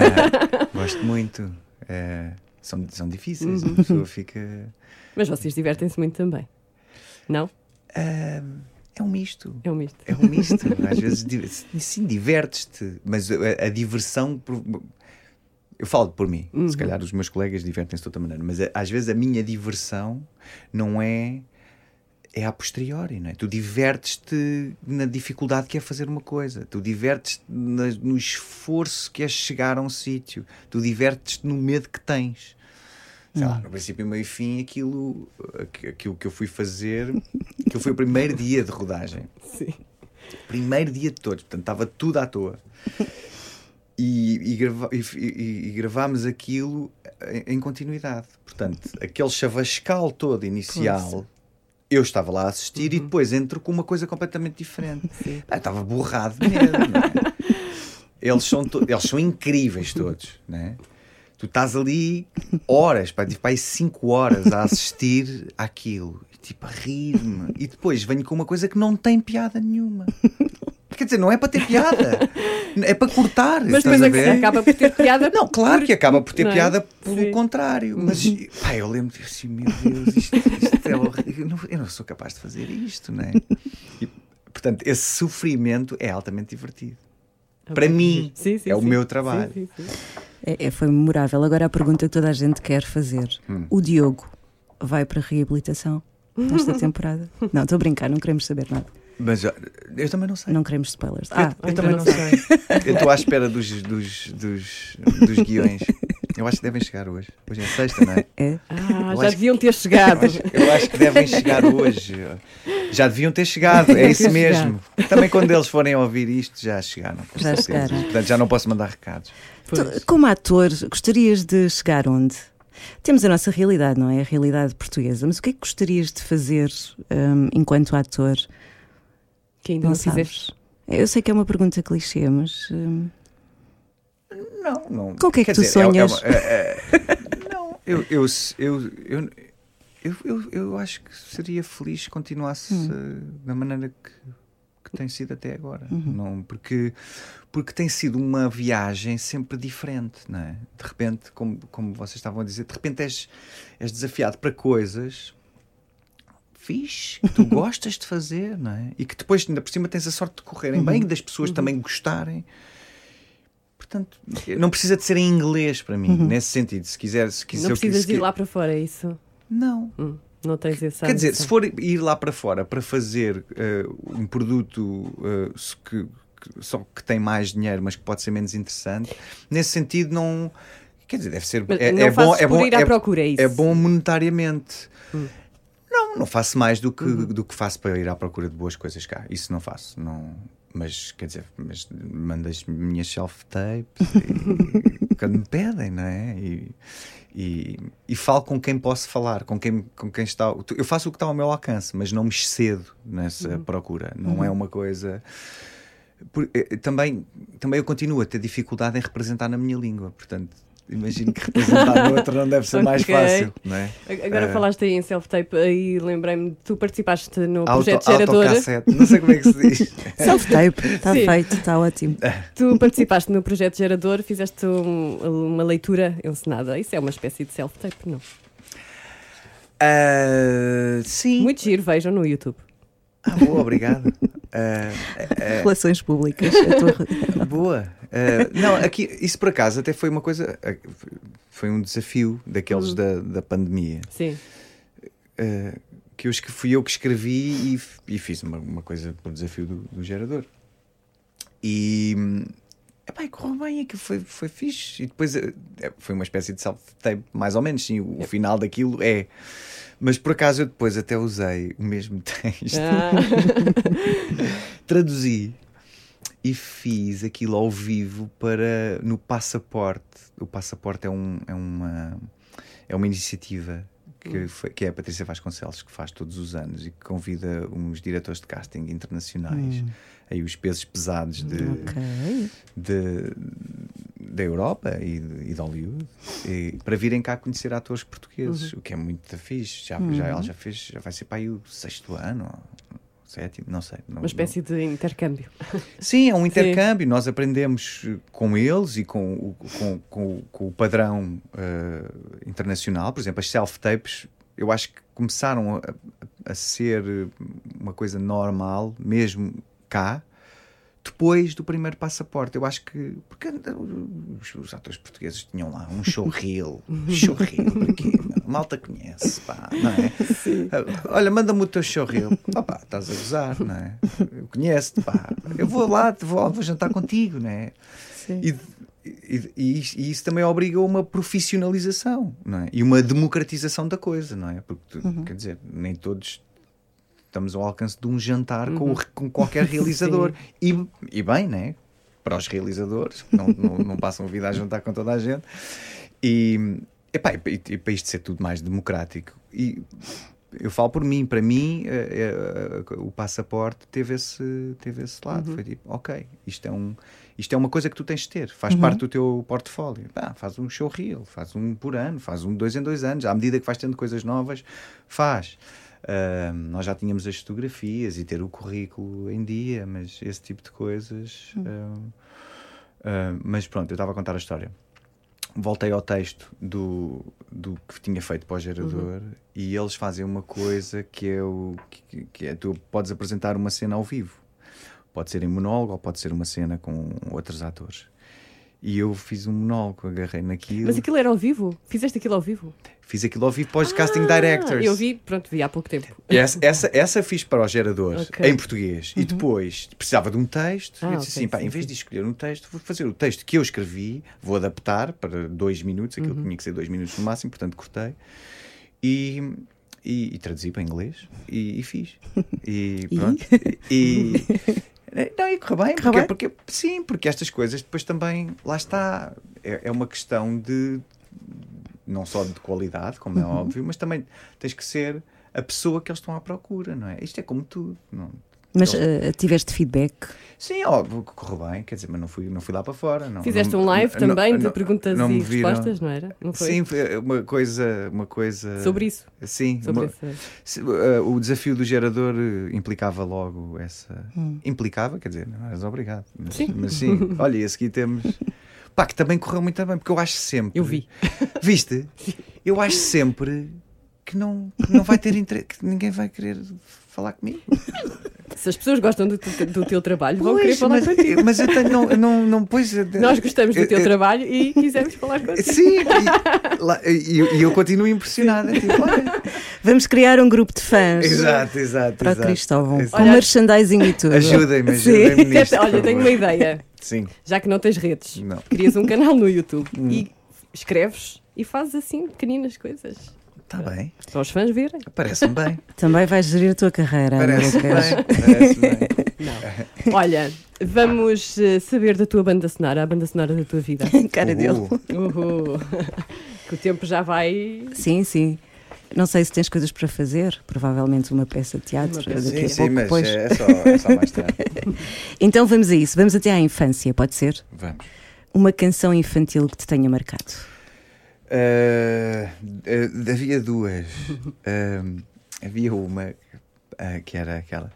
Gosto muito. É, são, são difíceis, Uhum. a pessoa fica. Mas vocês divertem-se muito também. Não? É, é um misto. É um misto. É um misto. Às vezes, sim, divertes-te, mas a, a diversão. Eu falo por mim, se calhar os meus colegas divertem-se de outra maneira, mas a- às vezes a minha diversão não é. É a posteriori, não é? Tu divertes-te na dificuldade que é fazer uma coisa, tu divertes-te no esforço que é chegar a um sítio, tu divertes-te no medo que tens. Sei lá, no princípio, meio e fim, aquilo, aqu- aquilo que eu fui fazer, aquilo foi o primeiro dia de rodagem Sim. primeiro dia de todos, portanto estava tudo à toa. E, e, grava- e- e- gravámos aquilo em, em continuidade. Portanto, aquele chavascal todo inicial, eu estava lá a assistir e depois entro com uma coisa completamente diferente. Eu estava borrado mesmo. é? Eles, são to- eles são incríveis todos, né? Tu estás ali horas, pá, tipo, aí 5 horas a assistir àquilo, e, tipo, a rir-me. E depois venho com uma coisa que não tem piada nenhuma. Quer dizer, não é para ter piada, é para cortar. Mas estás depois a a que acaba por ter piada. Não, claro que acaba por ter Não é? piada pelo Sim. contrário. Mas pá, eu lembro assim, meu Deus, isto, isto é horrível. Eu não, eu não sou capaz de fazer isto, não é? E, portanto, esse sofrimento é altamente divertido. Para mim, Sim, sim, é o sim. meu trabalho. Sim, sim, sim. É, é, foi memorável. Agora a pergunta que toda a gente quer fazer: Hum. o Diogo vai para a reabilitação nesta temporada? Não, estou a brincar, não queremos saber nada. Mas ó, eu também não sei. Não queremos spoilers. Eu- Ah, eu, ainda também não não sei. Eu estou à espera dos, dos, dos, dos guiões. Eu acho que devem chegar hoje. Hoje é sexta, não é? é. Ah, Eu já deviam ter chegado. Eu acho, eu acho que devem chegar hoje. Já deviam ter chegado, é isso mesmo. Também quando eles forem ouvir isto, já chegaram. Já certeza. chegaram. Portanto, já não posso mandar recados. Tu, como ator, gostarias de chegar onde? Temos a nossa realidade, não é? A realidade portuguesa. Mas o que é que gostarias de fazer hum, enquanto ator? Que ainda Não, não, sabes? fizeste. Eu sei que é uma pergunta clichê, mas. hum, Não, não. Com o que é que tu dizer, é- é sonhas? uma- é- é- não, eu, eu, eu, eu, eu, eu, eu acho que seria feliz se continuasse Hum. da maneira que, que tem sido até agora. Uhum. Não, porque, porque tem sido uma viagem sempre diferente, não é? De repente, como, como vocês estavam a dizer, de repente és, és desafiado para coisas fixe, que tu gostas de fazer, não é? E que depois, ainda por cima, tens a sorte de correrem Uhum. bem e das pessoas também gostarem. Portanto, não precisa de ser em inglês para mim, nesse sentido. Se quiser, se quiser, Não precisas quis- ir lá para fora, é isso? Não, Hum. Não tens essa Quer dizer, se for ir lá para fora para fazer eh, um produto se que, que- só que tem mais dinheiro, mas que pode ser menos interessante, nesse sentido não. Quer dizer, deve ser. É, não é bom, é bom, ir à é- procura, é isso? é bom monetariamente. Hum. Não, não faço mais do que, Uhum. do que faço para ir à procura de boas coisas cá. Isso não faço. Não, mas quer dizer, mas mando as minhas self-tapes quando me pedem, não é? E, e, e falo com quem posso falar, com quem, com quem está. Eu faço o que está ao meu alcance, mas não me excedo nessa Uhum. procura. Não é uma coisa. Por- eh, também, também eu continuo a ter dificuldade em representar na minha língua, portanto. Imagino que representar no outro não deve ser mais Ok. fácil, não é? Agora Eh, falaste aí em self-tape e lembrei-me, tu participaste no Auto, projeto Gerador. não sei como é que se diz. Self-tape, está feito, está ótimo. Tu participaste no projeto Gerador, fizeste um- uma leitura encenada. Isso é uma espécie de self-tape, não? Ah, sim. Muito giro, vejam no YouTube. Ah, boa, obrigado. Ah, ah, Relações públicas. tua- Boa. Uh, não, aqui, isso por acaso até foi uma coisa. uh, Foi um desafio daqueles Uhum. da, da pandemia. Sim. uh, que eu, fui eu que escrevi e, e fiz uma, uma coisa por desafio do, do gerador. E. hum, Epá, e correu bem, aquilo foi, foi fixe. E depois uh, é, foi uma espécie de self-tape, mais ou menos, sim. O, o final daquilo é. Mas por acaso eu depois até usei o mesmo texto Ah, traduzi e fiz aquilo ao vivo para no passaporte. O passaporte é, um, é uma é uma iniciativa que, foi- que é a Patrícia Vasconcelos que faz todos os anos e que convida uns diretores de casting internacionais, aí os pesos pesados de, Ok. de- da Europa e de, e de Hollywood e- para virem cá conhecer atores portugueses, o que é muito fixe. Já, já, ela já fez, já vai ser para aí o sexto ano, sétimo, não sei. Não, uma espécie de intercâmbio. Sim, é um intercâmbio. Nós aprendemos eh, com eles e com, o- com, com, com o padrão eh, internacional. Por exemplo, as self-tapes, eu acho que começaram a, a ser uma coisa normal, mesmo cá, depois do primeiro passaporte. Eu acho que. Porque os, os atores portugueses tinham lá um showreel. showreel? A malta conhece, pá, não é? Olha, manda-me o teu showreel. Ah, pá, estás a gozar, não é? Eu conheço-te, pá. Eu vou lá, vou, vou jantar contigo, não é? Sim. E, e- e isso- e isso também obriga a uma profissionalização não é? e uma democratização da coisa, não é? Porque, tu, quer dizer, nem todos estamos ao alcance de um jantar com, o- com qualquer realizador. E, e bem, né? Para os realizadores, não, não, não passam a vida a jantar com toda a gente. E, epá, e, e para isto ser tudo mais democrático. E eu falo por mim, para mim, eh, eh, o passaporte teve esse, teve esse lado. Foi tipo, ok, isto é, um, isto é uma coisa que tu tens de ter, faz parte do teu portfólio. Pá, faz um showreel, faz um por ano, faz um dois em dois anos. À medida que vais tendo coisas novas, faz. Ah, nós já tínhamos as fotografias e ter o currículo em dia, mas esse tipo de coisas. ah, ah, mas pronto, eu estava a contar a história. Voltei ao texto do, do que tinha feito para o gerador e eles fazem uma coisa que é o que, que é tu podes apresentar uma cena ao vivo. Pode ser em monólogo ou pode ser uma cena com outros atores e eu fiz um monólogo, agarrei naquilo Mas aquilo era ao vivo? Fizeste aquilo ao vivo? fiz aquilo ao vivo para os casting Ah, directors Eu vi, pronto, vi há pouco tempo. Essa, essa, essa fiz para o gerador Ok. em português e depois precisava de um texto Ah, eu disse ok, assim, pá, sim, em vez sim. de escolher um texto, vou fazer o texto que eu escrevi, vou adaptar para dois minutos, aquilo que tinha que ser dois minutos no máximo, portanto cortei e, e, e traduzi para inglês e, e fiz. E? pronto. E, não, e correu bem, Correu porque, bem? porque sim, porque estas coisas depois também, lá está, é, é uma questão de não só de qualidade, como é óbvio, mas também tens que ser a pessoa que eles estão à procura, não é? Isto é como tudo. Não... Mas Eles- eh, tiveste feedback? Sim, óbvio, que correu bem, quer dizer, mas não fui, não fui lá para fora. Não, Fizeste não- um live não- também de não- perguntas não e respostas, não era? Não foi? Sim, foi uma coisa, uma coisa. Sobre isso. Sim, Sobre uma- esse... se- uh, o desafio do gerador uh, implicava logo essa. Hum. Implicava, quer dizer, não eras obrigado. Mas Sim. mas sim, olha, e a seguir temos. Pá, que também correu muito bem, porque eu acho sempre. Eu vi. Viste? Eu acho sempre que não, que não vai ter interesse, que ninguém vai querer falar comigo. Se as pessoas gostam do, teu- do teu trabalho, vão Pois, querer falar mas, contigo. mas eu tenho, não, não, não pois, Nós gostamos do eu- teu eu- trabalho e quisemos falar contigo. Sim, e, lá- e eu, e eu continuo impressionado. é tipo, olha. Vamos criar um grupo de fãs Exato, exato. para o exato. Cristóvão, Exato. com Olha- merchandising e tudo. Ajudem-me, ajudem-me nisto. Olha, tenho uma ideia. Sim. Já que não tens redes, Não. crias um canal no YouTube Hum. e escreves e fazes assim pequeninas coisas. Está Tá bem. Para os fãs verem. Parece-me bem. Também vais gerir a tua carreira, Parece-me bem. Parece bem. Não. Olha, vamos eh, saber da tua banda sonora, a banda sonora da tua vida. Cara dele. Uh, Uhul. que o tempo já vai. Sim, sim. Não sei se tens coisas para fazer, provavelmente uma peça de teatro. Uma peça. daqui a Sim, sim, pouco, mas pois. é só, é só mais tarde. Então vamos a isso, vamos até à infância, pode ser? Vamos. Uma canção infantil que te tenha marcado. Ah, havia duas. Ah, havia uma ah, que era aquela.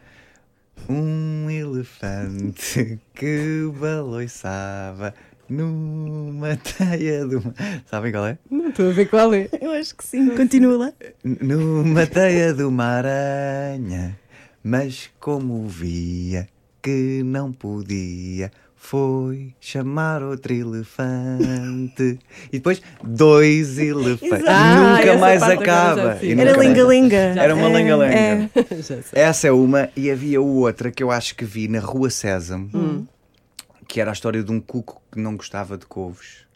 Um elefante que baloiçava numa teia de uma. Sabem qual é? Não estou a ver qual é. Eu acho que sim, continua lá. Numa teia de uma aranha, mas como via que não podia, foi chamar outro elefante. E depois, dois elefantes. Ah, nunca mais acaba. Era nunca mais- linga-linga. Era uma É, lenga-lenga. é. Essa é uma, e havia outra que eu acho que vi na Rua Sésamo, Hum. que era a história de um cuco que não gostava de couves.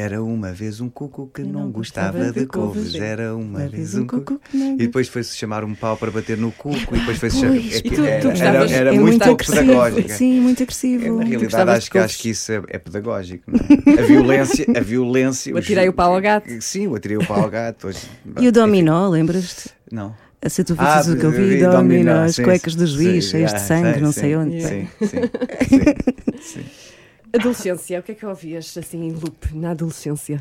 Era uma vez um cuco que não, gostava de couves. Era uma vez um cuco. não E depois foi-se chamar um pau para bater no cuco e depois foi-se chamar. É tu- tu era, era, era é muito, agressivo. pedagógica. Sim, muito agressivo. Na realidade, acho de que, couves? acho que isso é, é pedagógico. não é? A violência. A violência O atirei o pau ao gato. Sim, o atirei o pau ao gato. Hoje, E o dominó, lembras-te? Não. A se tu Ah, visses o que eu vi, dominó, as cuecas do juiz, cheias de ah, sangue, não sei onde. Sim, sim. Adolescência, o que é que ouvias assim em loop na adolescência?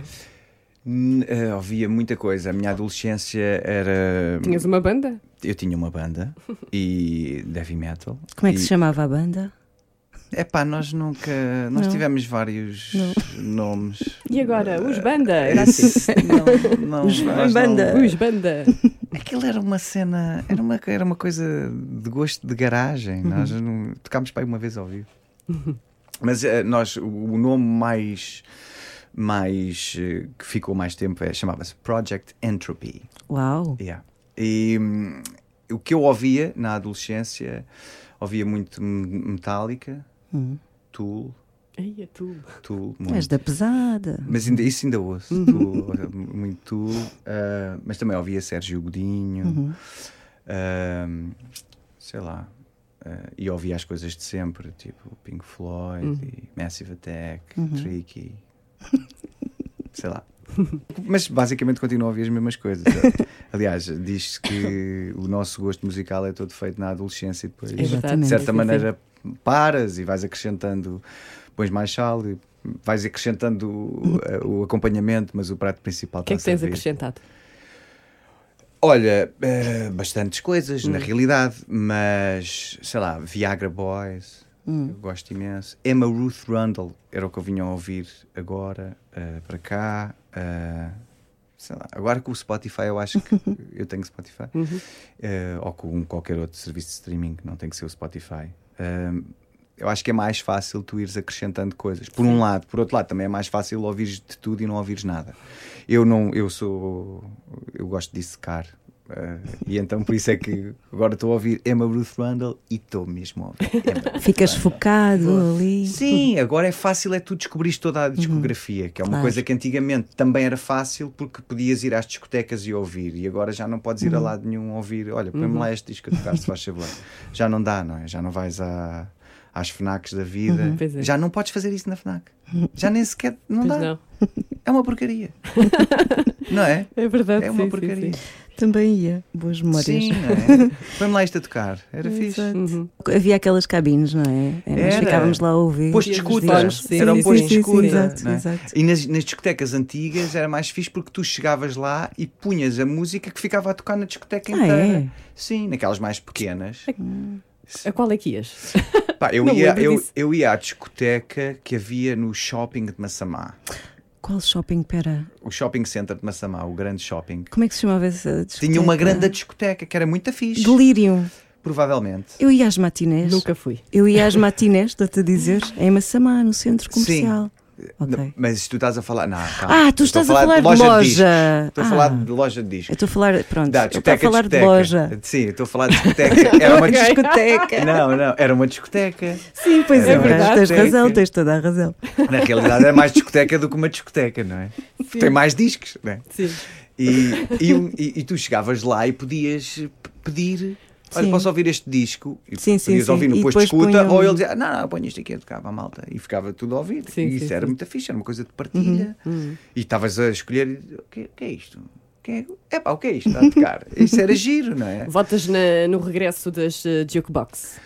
Eh, Ouvia muita coisa. A minha adolescência era. Tinhas uma banda? Eu tinha uma banda e heavy metal. Como é que E- se chamava a banda? É pá, nós nunca. Nós Não. tivemos vários nomes. E agora? Os banda? Era assim. Não, não, Os banda. não- Os banda. Aquilo era uma cena, era uma, era uma coisa de gosto de garagem. Nós não, tocámos para aí uma vez ao vivo. Mas eh, nós, o, nome mais, mais eh, que ficou mais tempo é, chamava-se Project Entropy. Uau! Yeah. E hum, o que eu ouvia na adolescência, ouvia muito Metallica, Hum. Tool, Ai, é. Tool, És muito. da pesada. Mas ainda, isso ainda ouço, Tool, muito Tool, ah, mas também ouvia Sérgio Godinho, Uhum. Ahm, sei lá, ah, e ouvia as coisas de sempre, tipo Pink Floyd, e Massive Attack, Tricky, sei lá. Mas basicamente continuo a ouvir as mesmas coisas. Aliás, diz-se que o nosso gosto musical é todo feito na adolescência e depois, É de certa maneira, paras e vais acrescentando, pões mais sal e vais acrescentando o, o acompanhamento, mas o prato principal O que é que está tens acrescentado? Olha, eh, bastantes coisas, na realidade, mas sei lá, Viagra Boys, eu gosto imenso. Emma Ruth Rundle era o que eu vinha a ouvir agora, eh, para cá. eh, sei lá, agora com o Spotify, eu acho que eu tenho Spotify, eh, ou com qualquer outro serviço de streaming, não tem que ser o Spotify. Eu acho que é mais fácil tu ires acrescentando coisas. Por um lado, por outro lado, também é mais fácil ouvires de tudo e não ouvires nada. Eu não, eu sou, eu gosto de dissecar. eh, e então por isso é que agora estou a ouvir Emma Ruth Rundle e estou mesmo a ouvir. Ficas focado ali. Sim, agora é fácil, é tu descobrires toda a discografia, que é uma Claro. coisa que antigamente também era fácil porque podias ir às discotecas e ouvir, e agora já não podes ir a lado nenhum ouvir. Olha, põe-me lá este disco a tocar, se faz favor. Já não dá, não é? Já não vais à, às FNACs da vida. Pois é. Já não podes fazer isso na FNAC. Já nem sequer, não Pois dá. não. É uma porcaria. não é? É verdade. É uma sim, porcaria. Sim, sim. Também ia. Boas memórias. Sim, não é? Põe-me lá isto a tocar. Era fixe. Uhum. Havia aquelas cabines, não é? É, Nós Era. ficávamos lá a ouvir. Posto de escuta. sim, Era um posto de sim, escuta. exato, é? exato. E nas, nas discotecas antigas era mais fixe porque tu chegavas lá e punhas a música que ficava a tocar na discoteca Ah, inteira. é? Sim, naquelas mais pequenas. A qual é que ias? Pá, eu, ia, eu, eu ia à discoteca que havia no shopping de Massamá. Qual shopping? Pera. O shopping center de Massamá, o grande shopping. Como é que se chamava essa discoteca? Tinha uma grande discoteca que era muito fixe. Delirium. Provavelmente. Eu ia às matinés. Nunca fui. Eu ia às matinés, estou-te a dizer, em Massamá, no centro comercial. Ok. Não, Mas tu estás a falar. Não, calma. Ah, tu Eu estás estou a falar de loja. Estou a Ah. falar de loja de Eu discos. estou a falar, pronto, Da eu estou a discoteca, falar de discoteca. loja. Sim, eu estou a falar de discoteca. Era uma discoteca. Não, não, era uma discoteca. Sim, pois É é, verdade. tens razão, Discoteca. tens toda a razão. Na realidade é mais discoteca do que uma discoteca, não é? Porque Tem mais discos, não é? Sim. E, e, e- e tu chegavas lá e podias pedir. Olha, Sim. posso ouvir este disco? E Sim, sim, podias ouvir no posto de escuta, punham- ou ele dizia, não, não, põe isto aqui, eu tocava a malta. E ficava tudo a ouvir. Sim, e isso era muito fixe, era uma coisa de partilha. Uhum, E estavas a escolher, o que, o que é isto? É, epá, o que é isto? Está a tocar. Isso era giro, não é? Votas na- no regresso das uh, Jukebox.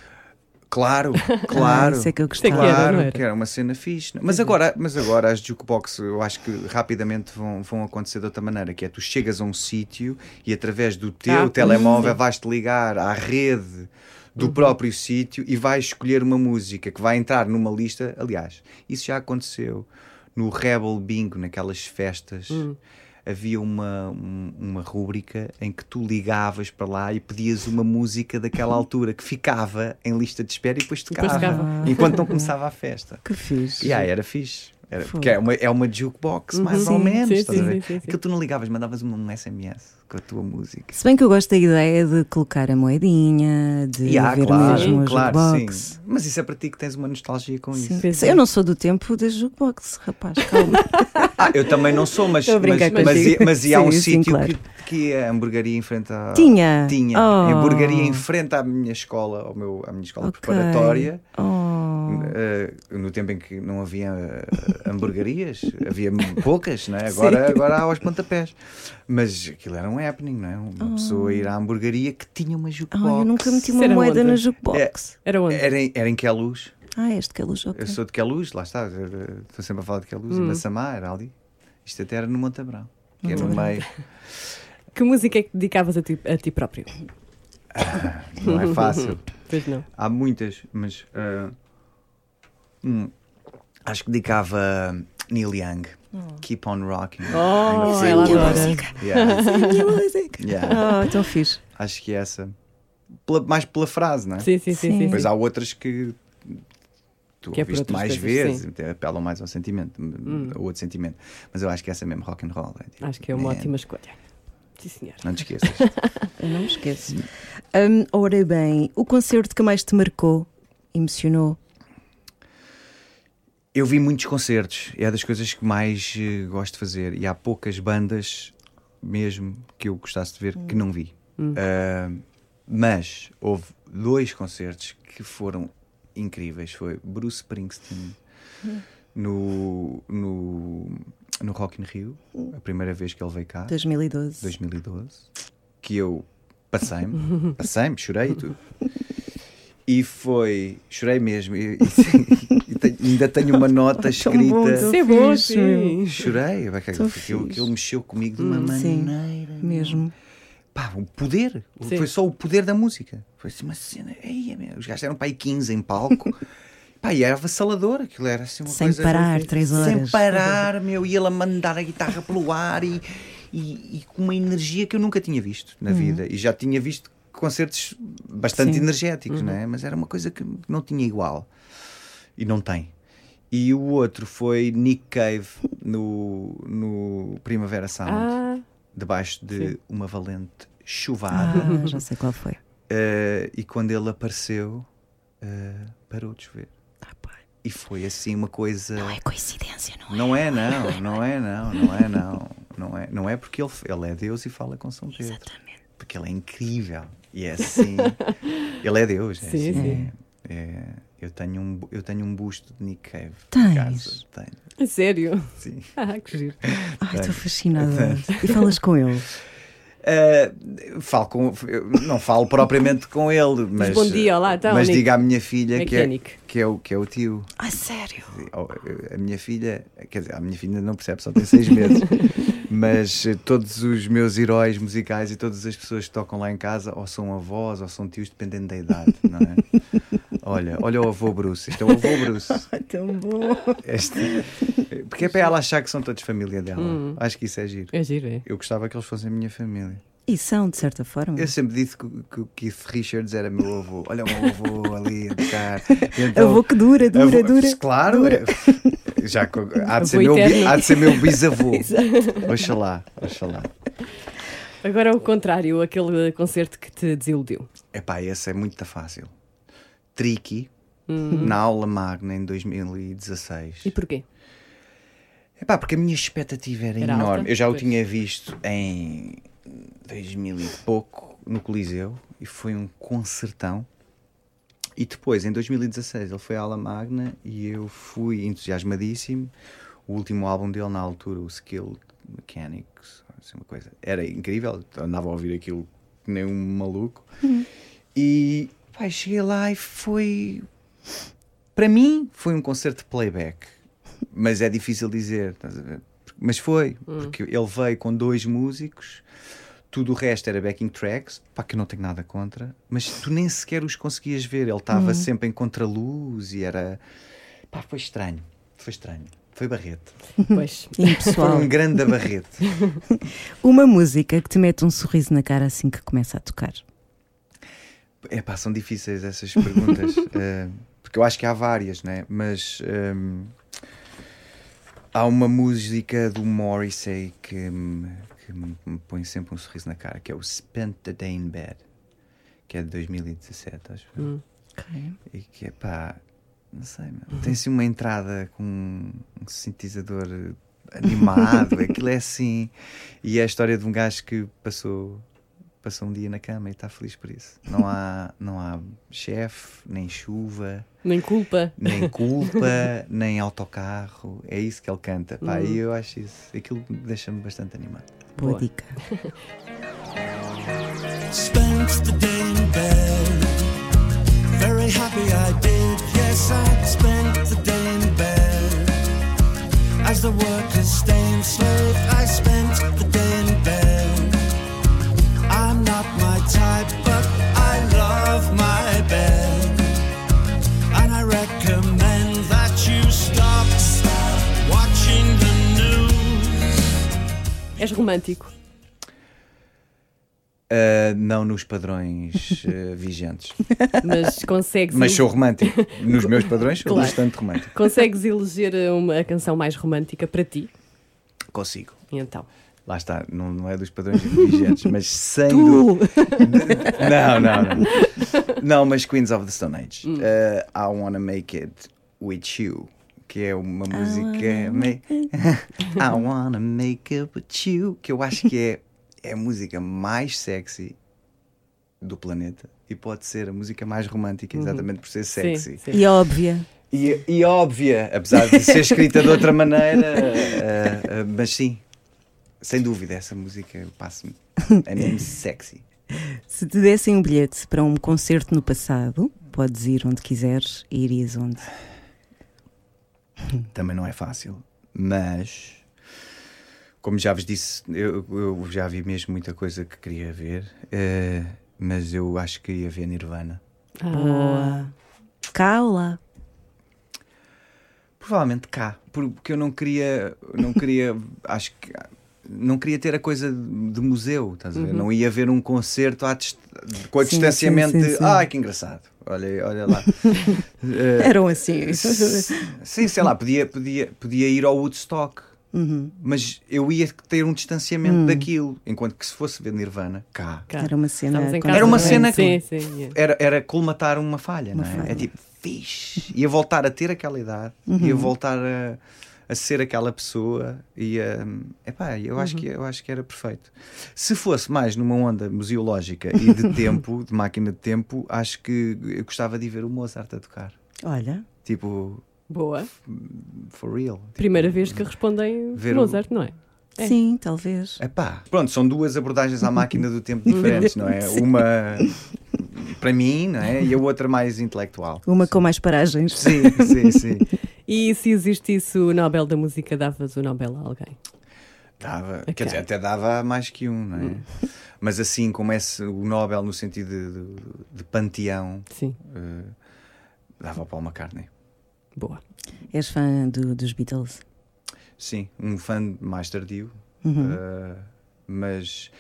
Claro, claro. Ah, isso é que eu Isso é que gostava. era, Claro, não era? que era uma cena fixe. Mas agora, mas agora as jukebox eu acho que rapidamente vão, vão acontecer de outra maneira, que é tu chegas a um sítio e através do teu Ah, telemóvel vais-te ligar à rede do Uhum. próprio sítio e vais escolher uma música que vai entrar numa lista. Aliás, isso já aconteceu no Rebel Bingo, naquelas festas. Hum. Havia uma, um- uma rúbrica em que tu ligavas para lá e pedias uma música daquela altura que ficava em lista de espera e depois Depois tocava, tocava. enquanto não começava a festa. Que fixe. E aí era fixe. Era, porque é uma, é uma jukebox, mais Sim, ou menos. sim, estás a sim, ver? sim, sim. Aquilo tu não ligavas, mandavas um SMS com a tua música. Se bem que eu gosto da ideia de colocar a moedinha, de E há, ver claro, mesmo a claro, jukebox. sim. Mas isso é para ti que tens uma nostalgia com Sim. isso. Eu é. não sou do tempo da jukebox, rapaz, calma. Ah, eu também não sou, mas, a mas, mas, mas ia a um sítio claro. que, que a hamburgueria à. Tinha? Tinha. Oh. A hamburgueria em frente à minha escola, ao meu, à minha escola Ok. preparatória. Oh. Uh, no tempo em que não havia uh, hamburguerias, havia poucas, não é? agora, agora há aos pontapés. Mas aquilo era um happening, não é? Uma pessoa ir à hamburgueria que tinha uma jukebox. Ai, eu nunca meti uma era moeda onde? na jukebox. Era onde? Era em, era em Queluz. Ah, este que é luz, ok. Eu sou de Queluz, lá está. Estou sempre a falar de Queluz. Hum. Massamá era ali. Isto até era no Montabrão, que é no meio. Que música é que dedicavas a ti, a ti próprio? Não é fácil. Pois não. Há muitas, mas uh, hum, acho que dedicava Neil Young. Keep on rocking. Oh, ela adora. música. Yeah, yeah. Oh, tão fixe. Acho que é essa. Pela- mais pela frase, não é? Sim, sim, sim. Sim. sim, Depois sim. há outras que tu Que é ouviste mais vezes, sim. apelam mais ao sentimento, ao outro sentimento. Mas eu acho que essa é mesmo rock and roll. é tipo, Acho que é uma man, ótima escolha. Sim, senhor. Não te esqueças. Eu não me esqueço. Hum, ora bem, o concerto que mais te marcou, emocionou? Eu vi muitos concertos, é das coisas que mais eh, gosto de fazer. E há poucas bandas, mesmo, que eu gostasse de ver, que não vi. Ah, mas houve dois concertos que foram incríveis. Foi Bruce Springsteen no, no, no Rock in Rio, a primeira vez que ele veio cá, 2012. 2012, que eu passei-me, passei-me, chorei e tudo. E foi, chorei mesmo, e, e- e tenho- ainda tenho uma nota bom, escrita. Isso é bom, sim. Chorei, é aquilo, mexeu comigo de uma Hum, sim, maneira. Mesmo. Pá, o poder, Sim. foi só o poder da música. Foi assim uma cena, meu, os gajos eram para aí 15 em palco. Pá, e era avassalador, aquilo era assim uma Sem coisa. parar, três Sem horas. parar, meu, e ele a mandar a guitarra pelo ar e, e, e com uma energia que eu nunca tinha visto na vida. E já tinha visto concertos bastante Uhum. Sim. Uhum. energéticos, não é? Mas era uma coisa que não tinha igual. E não tem. E o outro foi Nick Cave no, no Primavera Sound, Ah, debaixo de sim. uma valente chuvada. Ah, já sei qual foi. Eh, e quando ele apareceu, eh, parou de chover. Ah, pá. E foi assim uma coisa. Não é coincidência, não é? Não é, não, não é, não, não é, não. Não é, não é porque ele, ele é Deus e fala com São Pedro. Exatamente. Porque ele é incrível. E é assim. ele é Deus. É Sim, assim, sim. é- eu, tenho um, eu tenho um busto de Nick Cave. Tens? casa. Tenho, a sério? sim. Ah, que giro. Ai, estou fascinada. E falas com ele? Uh, falo com, não falo propriamente com ele, mas, bom dia, olá, então, mas Nick. diga à minha filha é que é, é? Que, é o, que é o tio. Ai, sério? Oh, A minha filha, quer dizer, a minha filha não percebe, só tem seis meses, mas eh, todos os meus heróis musicais e todas as pessoas que tocam lá em casa, ou são avós ou são tios, dependendo da idade, não é? Olha, olha o avô Bruce, este é o avô Bruce. Ai, tão bom. Este, porque é para ela achar que são todos família dela. Hum. Acho que isso é giro. É giro, é. Eu gostava que eles fossem a minha família. E são, de certa forma. Eu sempre disse que, que o Keith Richards era meu avô. Olha o meu avô ali a tocar. E Avô que dura, dura, avô- dura. Claro, dura. já há de, ser meu, há de ser meu bisavô. Oxalá, oxalá. Agora o contrário, aquele concerto que te desiludiu. Epá, esse é muito fácil. Tricky, Hum. na aula magna em 2016. E porquê? Epá, porque a minha expectativa era, Era enorme. alta? Eu já o Pois. tinha visto em 2000 e pouco no Coliseu e foi um concertão. E depois, em 2016, ele foi à aula magna e eu fui entusiasmadíssimo. O último álbum dele na altura, o Skill Mechanics, assim uma coisa, era incrível. Andava a ouvir aquilo que nem um maluco. E pá, cheguei lá e foi. Para mim, foi um concerto de playback. Mas é difícil dizer, estás a ver? Mas foi, porque ele veio com dois músicos, tudo o resto era backing tracks, pá, que eu não tenho nada contra, mas tu nem sequer os conseguias ver. Ele estava sempre em contraluz e era. pá, foi estranho. Foi estranho. Foi Barreto. Pois. Foi Impessoal. um grande Barreto. Uma música que te mete um sorriso na cara assim que começa a tocar. É pá, são difíceis essas perguntas. eh, porque eu acho que há várias, né? Mas ehm, há uma música do Morrissey que, me, que me me põe sempre um sorriso na cara, que é o Spent the Day in Bed, que é de 2017, acho. eu. E que é pá, não sei, meu, tem assim uma entrada com um sintetizador animado, aquilo é assim. E é a história de um gajo que passou, passou um dia na cama e está feliz por isso. Não há, não há chefe, nem chuva, Nem culpa. nem culpa, nem autocarro. É isso que ele canta. Pá, E eu acho isso, aquilo deixa-me bastante animado. Boa Boa. dica. spent the day in bed. Very happy I did, yes, I spent the day in bed. As the workers stay enslaved, I spent the day in my type, but I love my bed. And I recommend that you stop, stop watching the news. És romântico. Ah, não nos padrões ah, vigentes. Mas consegues, Mas sou romântico. Nos meus padrões sou Claro. bastante romântico. consegues eleger uma a canção mais romântica para ti? Consigo. E então? Lá está, não, não é dos padrões vigentes, mas sem dúvida. Não, não, não. Não, mas Queens of the Stone Age. Hum. Uh, I Wanna Make It With You. Que é uma música. ma- I Wanna Make It With You. Que eu acho que é, é a música mais sexy do planeta. E pode ser a música mais romântica, exatamente por ser sexy. Uhum. Sim, sim. E óbvia. E, e óbvia, apesar de ser escrita de outra maneira, eh, eh, mas sim, sem dúvida, essa música passa-me. É mesmo sexy. Se te dessem um bilhete para um concerto no passado, podes ir onde quiseres e irias onde? Também não é fácil, mas como já vos disse, eu, eu já vi mesmo muita coisa que queria ver, eh, mas eu acho que ia ver Nirvana. Ah, Boa. Cá ou lá? Provavelmente cá, porque eu não queria, não queria, acho que não queria ter a coisa de museu, estás a ver? Não ia ver um concerto à dist- com a Sim, distanciamento sim, sim, de sim. ai que engraçado, olha, olha lá. Eh, Eram assim. Sim, sei lá, podia, podia, podia ir ao Woodstock, Uhum. mas eu ia ter um distanciamento daquilo, enquanto que se fosse ver Nirvana, cá, cá. Era uma cena. Era uma também. cena que- sim. yeah. era, era colmatar uma falha, não é? falha. É tipo, fixe. Ia voltar a ter aquela idade, ia voltar a, a ser aquela pessoa e a, epá, eu acho que eu acho que era perfeito. Se fosse mais numa onda museológica e de tempo, de máquina de tempo, acho que eu gostava de ver o Mozart a tocar. Olha, Tipo, Boa. for real. Tipo, Primeira vez que respondem ver o- Mozart, não é? É. sim, talvez. Epá, pronto, são duas abordagens à máquina do tempo diferentes, não é? Uma para mim, não é? E a outra mais intelectual. Uma com mais paragens. Sim, sim, sim. E se existisse o Nobel da Música, davas o Nobel a alguém? Dava, Ok. quer dizer, até dava mais que um, não é? Mas assim, como é o Nobel no sentido de, de- de panteão, Sim, eh, dava ao Paul McCartney. boa. És fã do- dos Beatles? Sim, um fã mais tardio, Uhum. eh, mas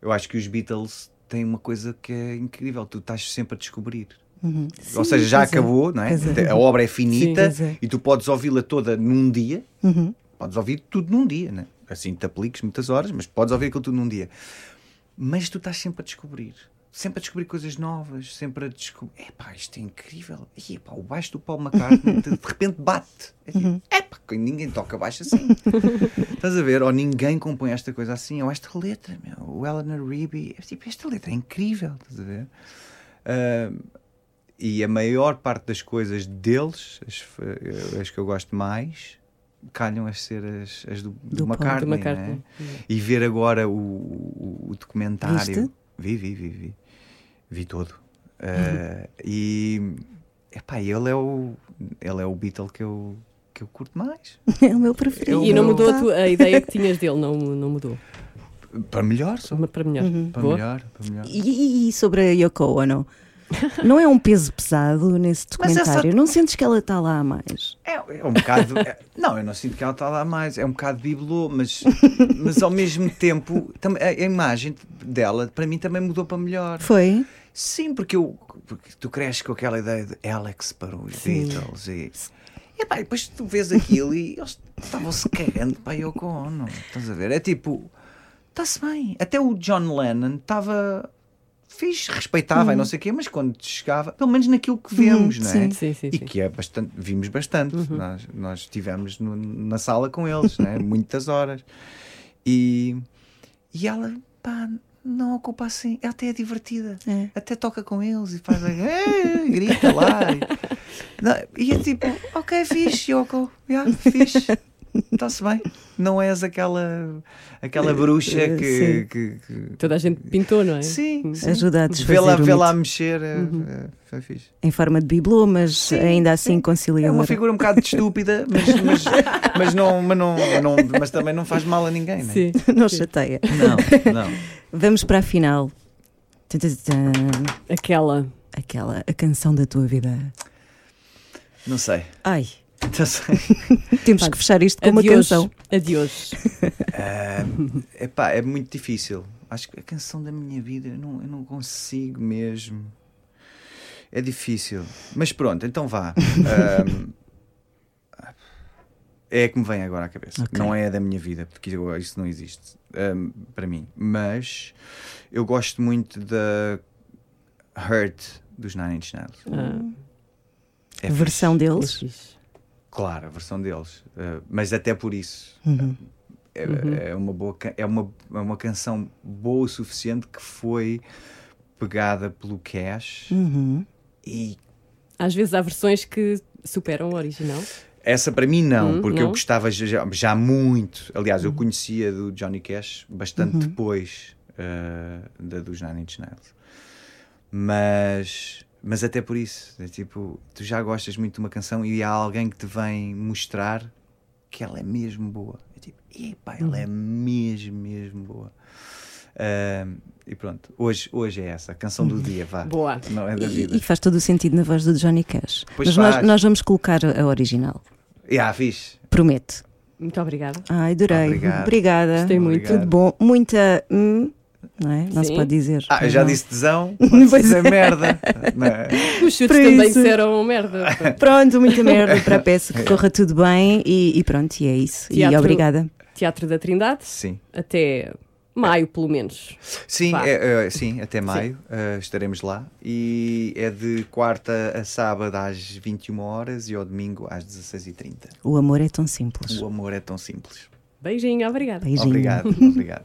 Eu acho que os Beatles têm uma coisa que é incrível, tu estás sempre a descobrir. Uhum. Ou seja, já é. acabou, não é? É. A obra é finita Sim, é. e tu podes ouvi-la toda num dia. Uhum. Podes ouvir tudo num dia, né? Assim te apliques muitas horas, mas podes ouvir aquilo tudo num dia. Mas tu estás sempre a descobrir. Sempre a descobrir coisas novas, sempre a descobrir. Epá, isto é incrível. E epá, o baixo do Paul McCartney de repente bate. É tipo, epá, ninguém toca baixo assim. Estás a ver? Ou ninguém compõe esta coisa assim. Ou esta letra, meu. O Eleanor Rigby. É tipo, esta letra é incrível. Estás a ver? Ah, e a maior parte das coisas deles, as, as que eu gosto mais, calham a ser as, as do, do, Do. McCartney. Do McCartney. né? E ver agora o, o, o documentário. Viste? Vi, vi, vi, vi. Vi todo. Ah, e epá, ele é o ele é o Beatle que eu, que eu curto mais. É o meu preferido. E não mudou a, tua- a ideia que tinhas dele, não, não mudou. Para melhor, só. Para melhor. Uhum. Para melhor, para melhor. E, e- e sobre a Yoko Ono? Não é um peso pesado nesse Mas essa- documentário? Não sentes que ela está lá a mais? É, é um bocado. é- não, eu não sinto que ela está lá mais. É um bocado bibelô, mas, mas ao mesmo tempo a, a imagem dela para mim também mudou para melhor. Foi? Sim, porque, eu, porque tu cresces com aquela ideia de Alex para os Beatles e. E pá, depois tu vês aquilo e eles estavam-se cagando para a Yoko Ono. Estás a ver? É tipo, está-se bem. Até o John Lennon estava fixe, respeitava e não sei o quê, mas quando chegava, pelo menos naquilo que vemos, não é? sim. Sim, sim, E sim. que é bastante, vimos bastante. Nós, nós estivemos no- na sala com eles, né? muitas horas. E, e ela, pá, não ocupa assim. Ela até é divertida. É. Até toca com eles e faz. "Eh", grita lá. E, não, e é tipo, ok, fixe, Yoko. Yeah, fixe. Está-se bem. Não és aquela, aquela bruxa Eh, que. sim. que- que- Toda a gente pintou, não é? Sim, sim. Ajuda a desfazer o vê a mexer. é- é- Foi fixe. Em forma de bibelô, mas ainda assim É uma figura um bocado estúpida, mas, mas, mas, não, mas, não, não- mas também não faz mal a ninguém, né? Sim. Não chateia. Não, não. Vamos para a final. Aquela. Aquela, a canção da tua vida. Não sei. Ai, Não sei. temos que fechar isto com uma canção. A de hoje. Ah, epá, é muito difícil. Acho que a canção da minha vida eu não, eu não consigo mesmo. É difícil. Mas pronto, então vá. Ahm, é a que me vem agora à cabeça. Ok. Não é a da minha vida, porque isso não existe ahm, para mim. Mas eu gosto muito da Hurt dos Nine Inch Nails. Ah, É a versão é deles. Claro, a versão deles. Uh, mas até por isso. Uhum. É, Uhum. é uma boa, é uma, é uma canção boa o suficiente que foi pegada pelo Cash Uhum. e Às vezes há versões que superam o original. essa para mim não, Hum, porque não? eu gostava já, já muito. Aliás, eu conhecia do Johnny Cash bastante depois uh, da dos Nine Inch Nails. Mas, mas até por isso, é tipo, tu já gostas muito de uma canção e há alguém que te vem mostrar que ela é mesmo boa. É tipo, epá, ela é mesmo, mesmo boa. Uh, e pronto, hoje, hoje é essa, a canção do dia, vá. Boa. Não é da E, vida. e faz todo o sentido na voz do Johnny Cash. Pois mas nós, nós vamos colocar a original. Yeah, fixe. Prometo. Muito obrigada. Ai, adorei. Obrigado. Obrigada. Gostei muito. Obrigado. Tudo bom. Muita. hum, não é? Não se Sim. pode dizer. Ah, eu já Não. disse tesão, pode Pois dizer é. merda. Não é? Os chutes também isso. disseram merda. Pronto, muita merda para a peça, que corra tudo bem e, e pronto, e é isso. E Teatro- obrigada. Teatro da Trindade, Sim. até maio, pelo menos. Sim, é, é, sim, até maio uh, estaremos lá e é de quarta a sábado às 21 horas e ao domingo às 16h30. O amor é tão simples. O amor é tão simples. Beijinho, obrigada. Beijinho. Obrigado, obrigado.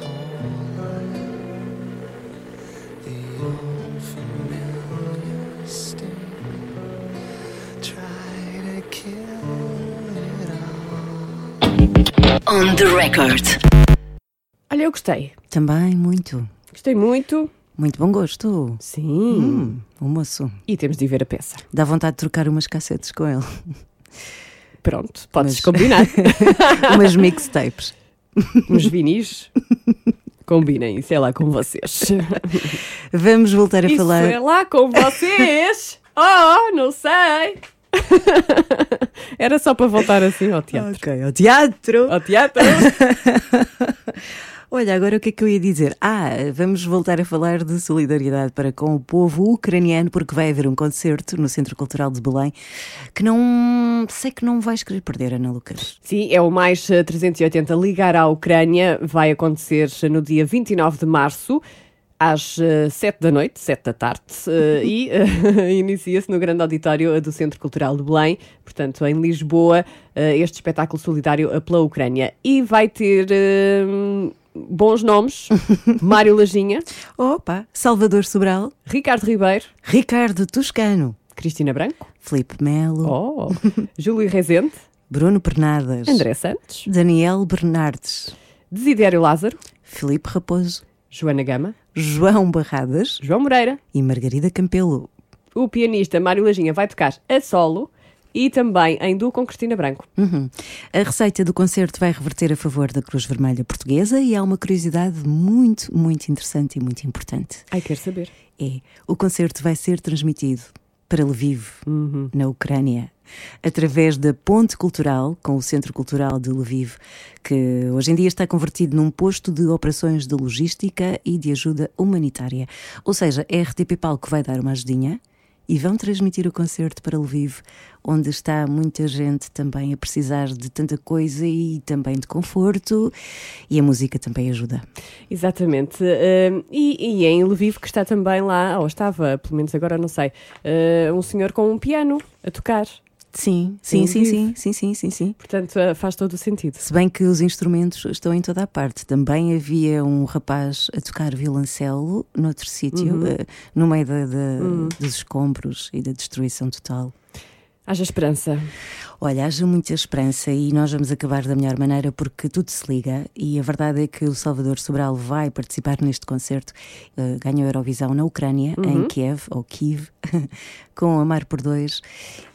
On the record. Olha, eu gostei. Também, muito. Gostei muito. Muito bom gosto. Sim. Hum, o moço. E temos de ir ver a peça. Dá vontade de trocar umas cassetes com ele. Pronto, podes Mas- combinar. umas mixtapes. Uns vinis. Combinem, sei lá, com vocês. Vamos voltar a Isso falar. é lá com vocês. Oh, não sei. Era só para voltar assim ao teatro. Ok, ao teatro. Ao teatro. Olha, agora o que é que eu ia dizer? Ah, vamos voltar a falar de solidariedade para com o povo ucraniano, porque vai haver um concerto no Centro Cultural de Belém que não sei que não vais querer perder, Ana Lucas. Sim, é o mais eh, 380 ligar à Ucrânia. Vai acontecer no dia 29 de março. Às eh, 7 da noite, 7 da tarde, eh, e eh, inicia-se no grande auditório do Centro Cultural de Belém, portanto, em Lisboa, este espetáculo solidário pela Ucrânia. E vai ter bons nomes: Mário Lajinha, Opa, Salvador Sobral, Ricardo Ribeiro, Ricardo Toscano, Cristina Branco, Filipe Melo, oh, Júlio Rezende, Bruno Pernadas, André Santos, Daniel Bernardes, Desidério Lázaro, Filipe Raposo, Joana Gama, João Barradas João Moreira. e Margarida Campelo. O pianista Mário Lajinha vai tocar a solo e também em duo com Cristina Branco. Uhum. A receita do concerto vai reverter a favor da Cruz Vermelha Portuguesa e há uma curiosidade muito, muito interessante e muito importante. Ai, quero saber. É, o concerto vai ser transmitido para Lviv, na Ucrânia, através da Ponte Cultural com o Centro Cultural de Lviv, que hoje em dia está convertido num posto de operações de logística e de ajuda humanitária. Ou seja, é a RTP Palco que vai dar uma ajudinha e vão transmitir o concerto para Lviv, onde está muita gente também a precisar de tanta coisa e também de conforto, e a música também ajuda. Exatamente. Hum, e, e em Lviv que está também lá, ou estava, pelo menos agora não sei, uh, um senhor com um piano a tocar. Sim, sim, sim, sim, sim, sim, sim, sim. Portanto, uh, faz todo o sentido. Se bem que os instrumentos estão em toda a parte. Também havia um rapaz a tocar violoncelo noutro sítio, eh, no meio da- da- dos escombros e da destruição total. Haja esperança. Olha, haja muita esperança e nós vamos acabar da melhor maneira porque tudo se liga e a verdade é que o Salvador Sobral vai participar neste concerto. Eh, ganhou a Eurovisão na Ucrânia, em Kiev, ou Kiev, com Amar por Dois.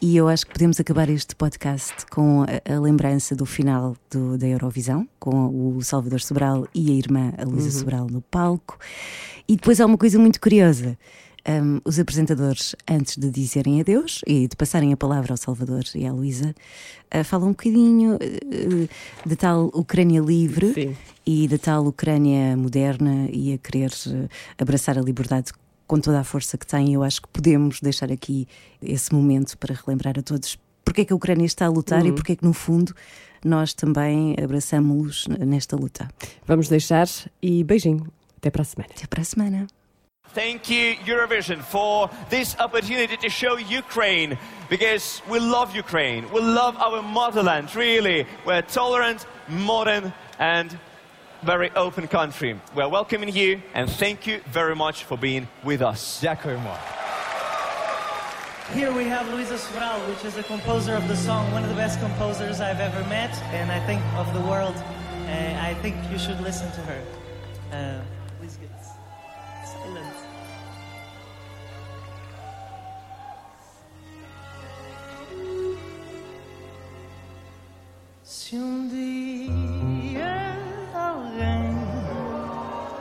E eu acho que podemos acabar este podcast com a, a lembrança do final do- da Eurovisão, com o Salvador Sobral e a irmã a Luísa Sobral no palco. E depois há uma coisa muito curiosa. Um, os apresentadores, antes de dizerem adeus e de passarem a palavra ao Salvador e à Luísa, uh, falam um bocadinho uh, da tal Ucrânia livre Sim. e da tal Ucrânia moderna e a querer abraçar a liberdade com toda a força que tem. Eu acho que podemos deixar aqui esse momento para relembrar a todos porque é que a Ucrânia está a lutar e porque é que, no fundo, nós também abraçamos-los nesta luta. Vamos deixar e beijinho. Até para a semana. Até para a semana. Thank you, Eurovision, for this opportunity to show Ukraine because we love Ukraine. We love our motherland, really. We're a tolerant, modern, and very open country. We're welcoming you and thank you very much for being with us. Дякуємо. Here we have Luisa Sobral, which is a composer of the song, one of the best composers I've ever met, and I think of the world. Uh, I think you should listen to her. Uh, Se um dia alguém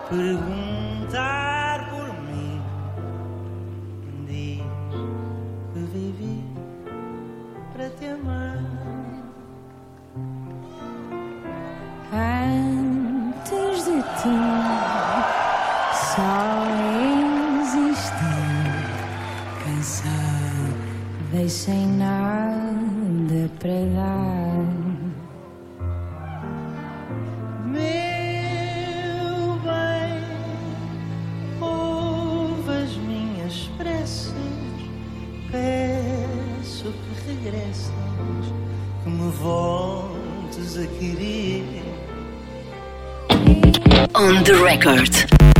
perguntar por mim, diz que vivi para te amar. Antes de ti só existi cansada, sem nada para dar. Voltes a querer. On the record.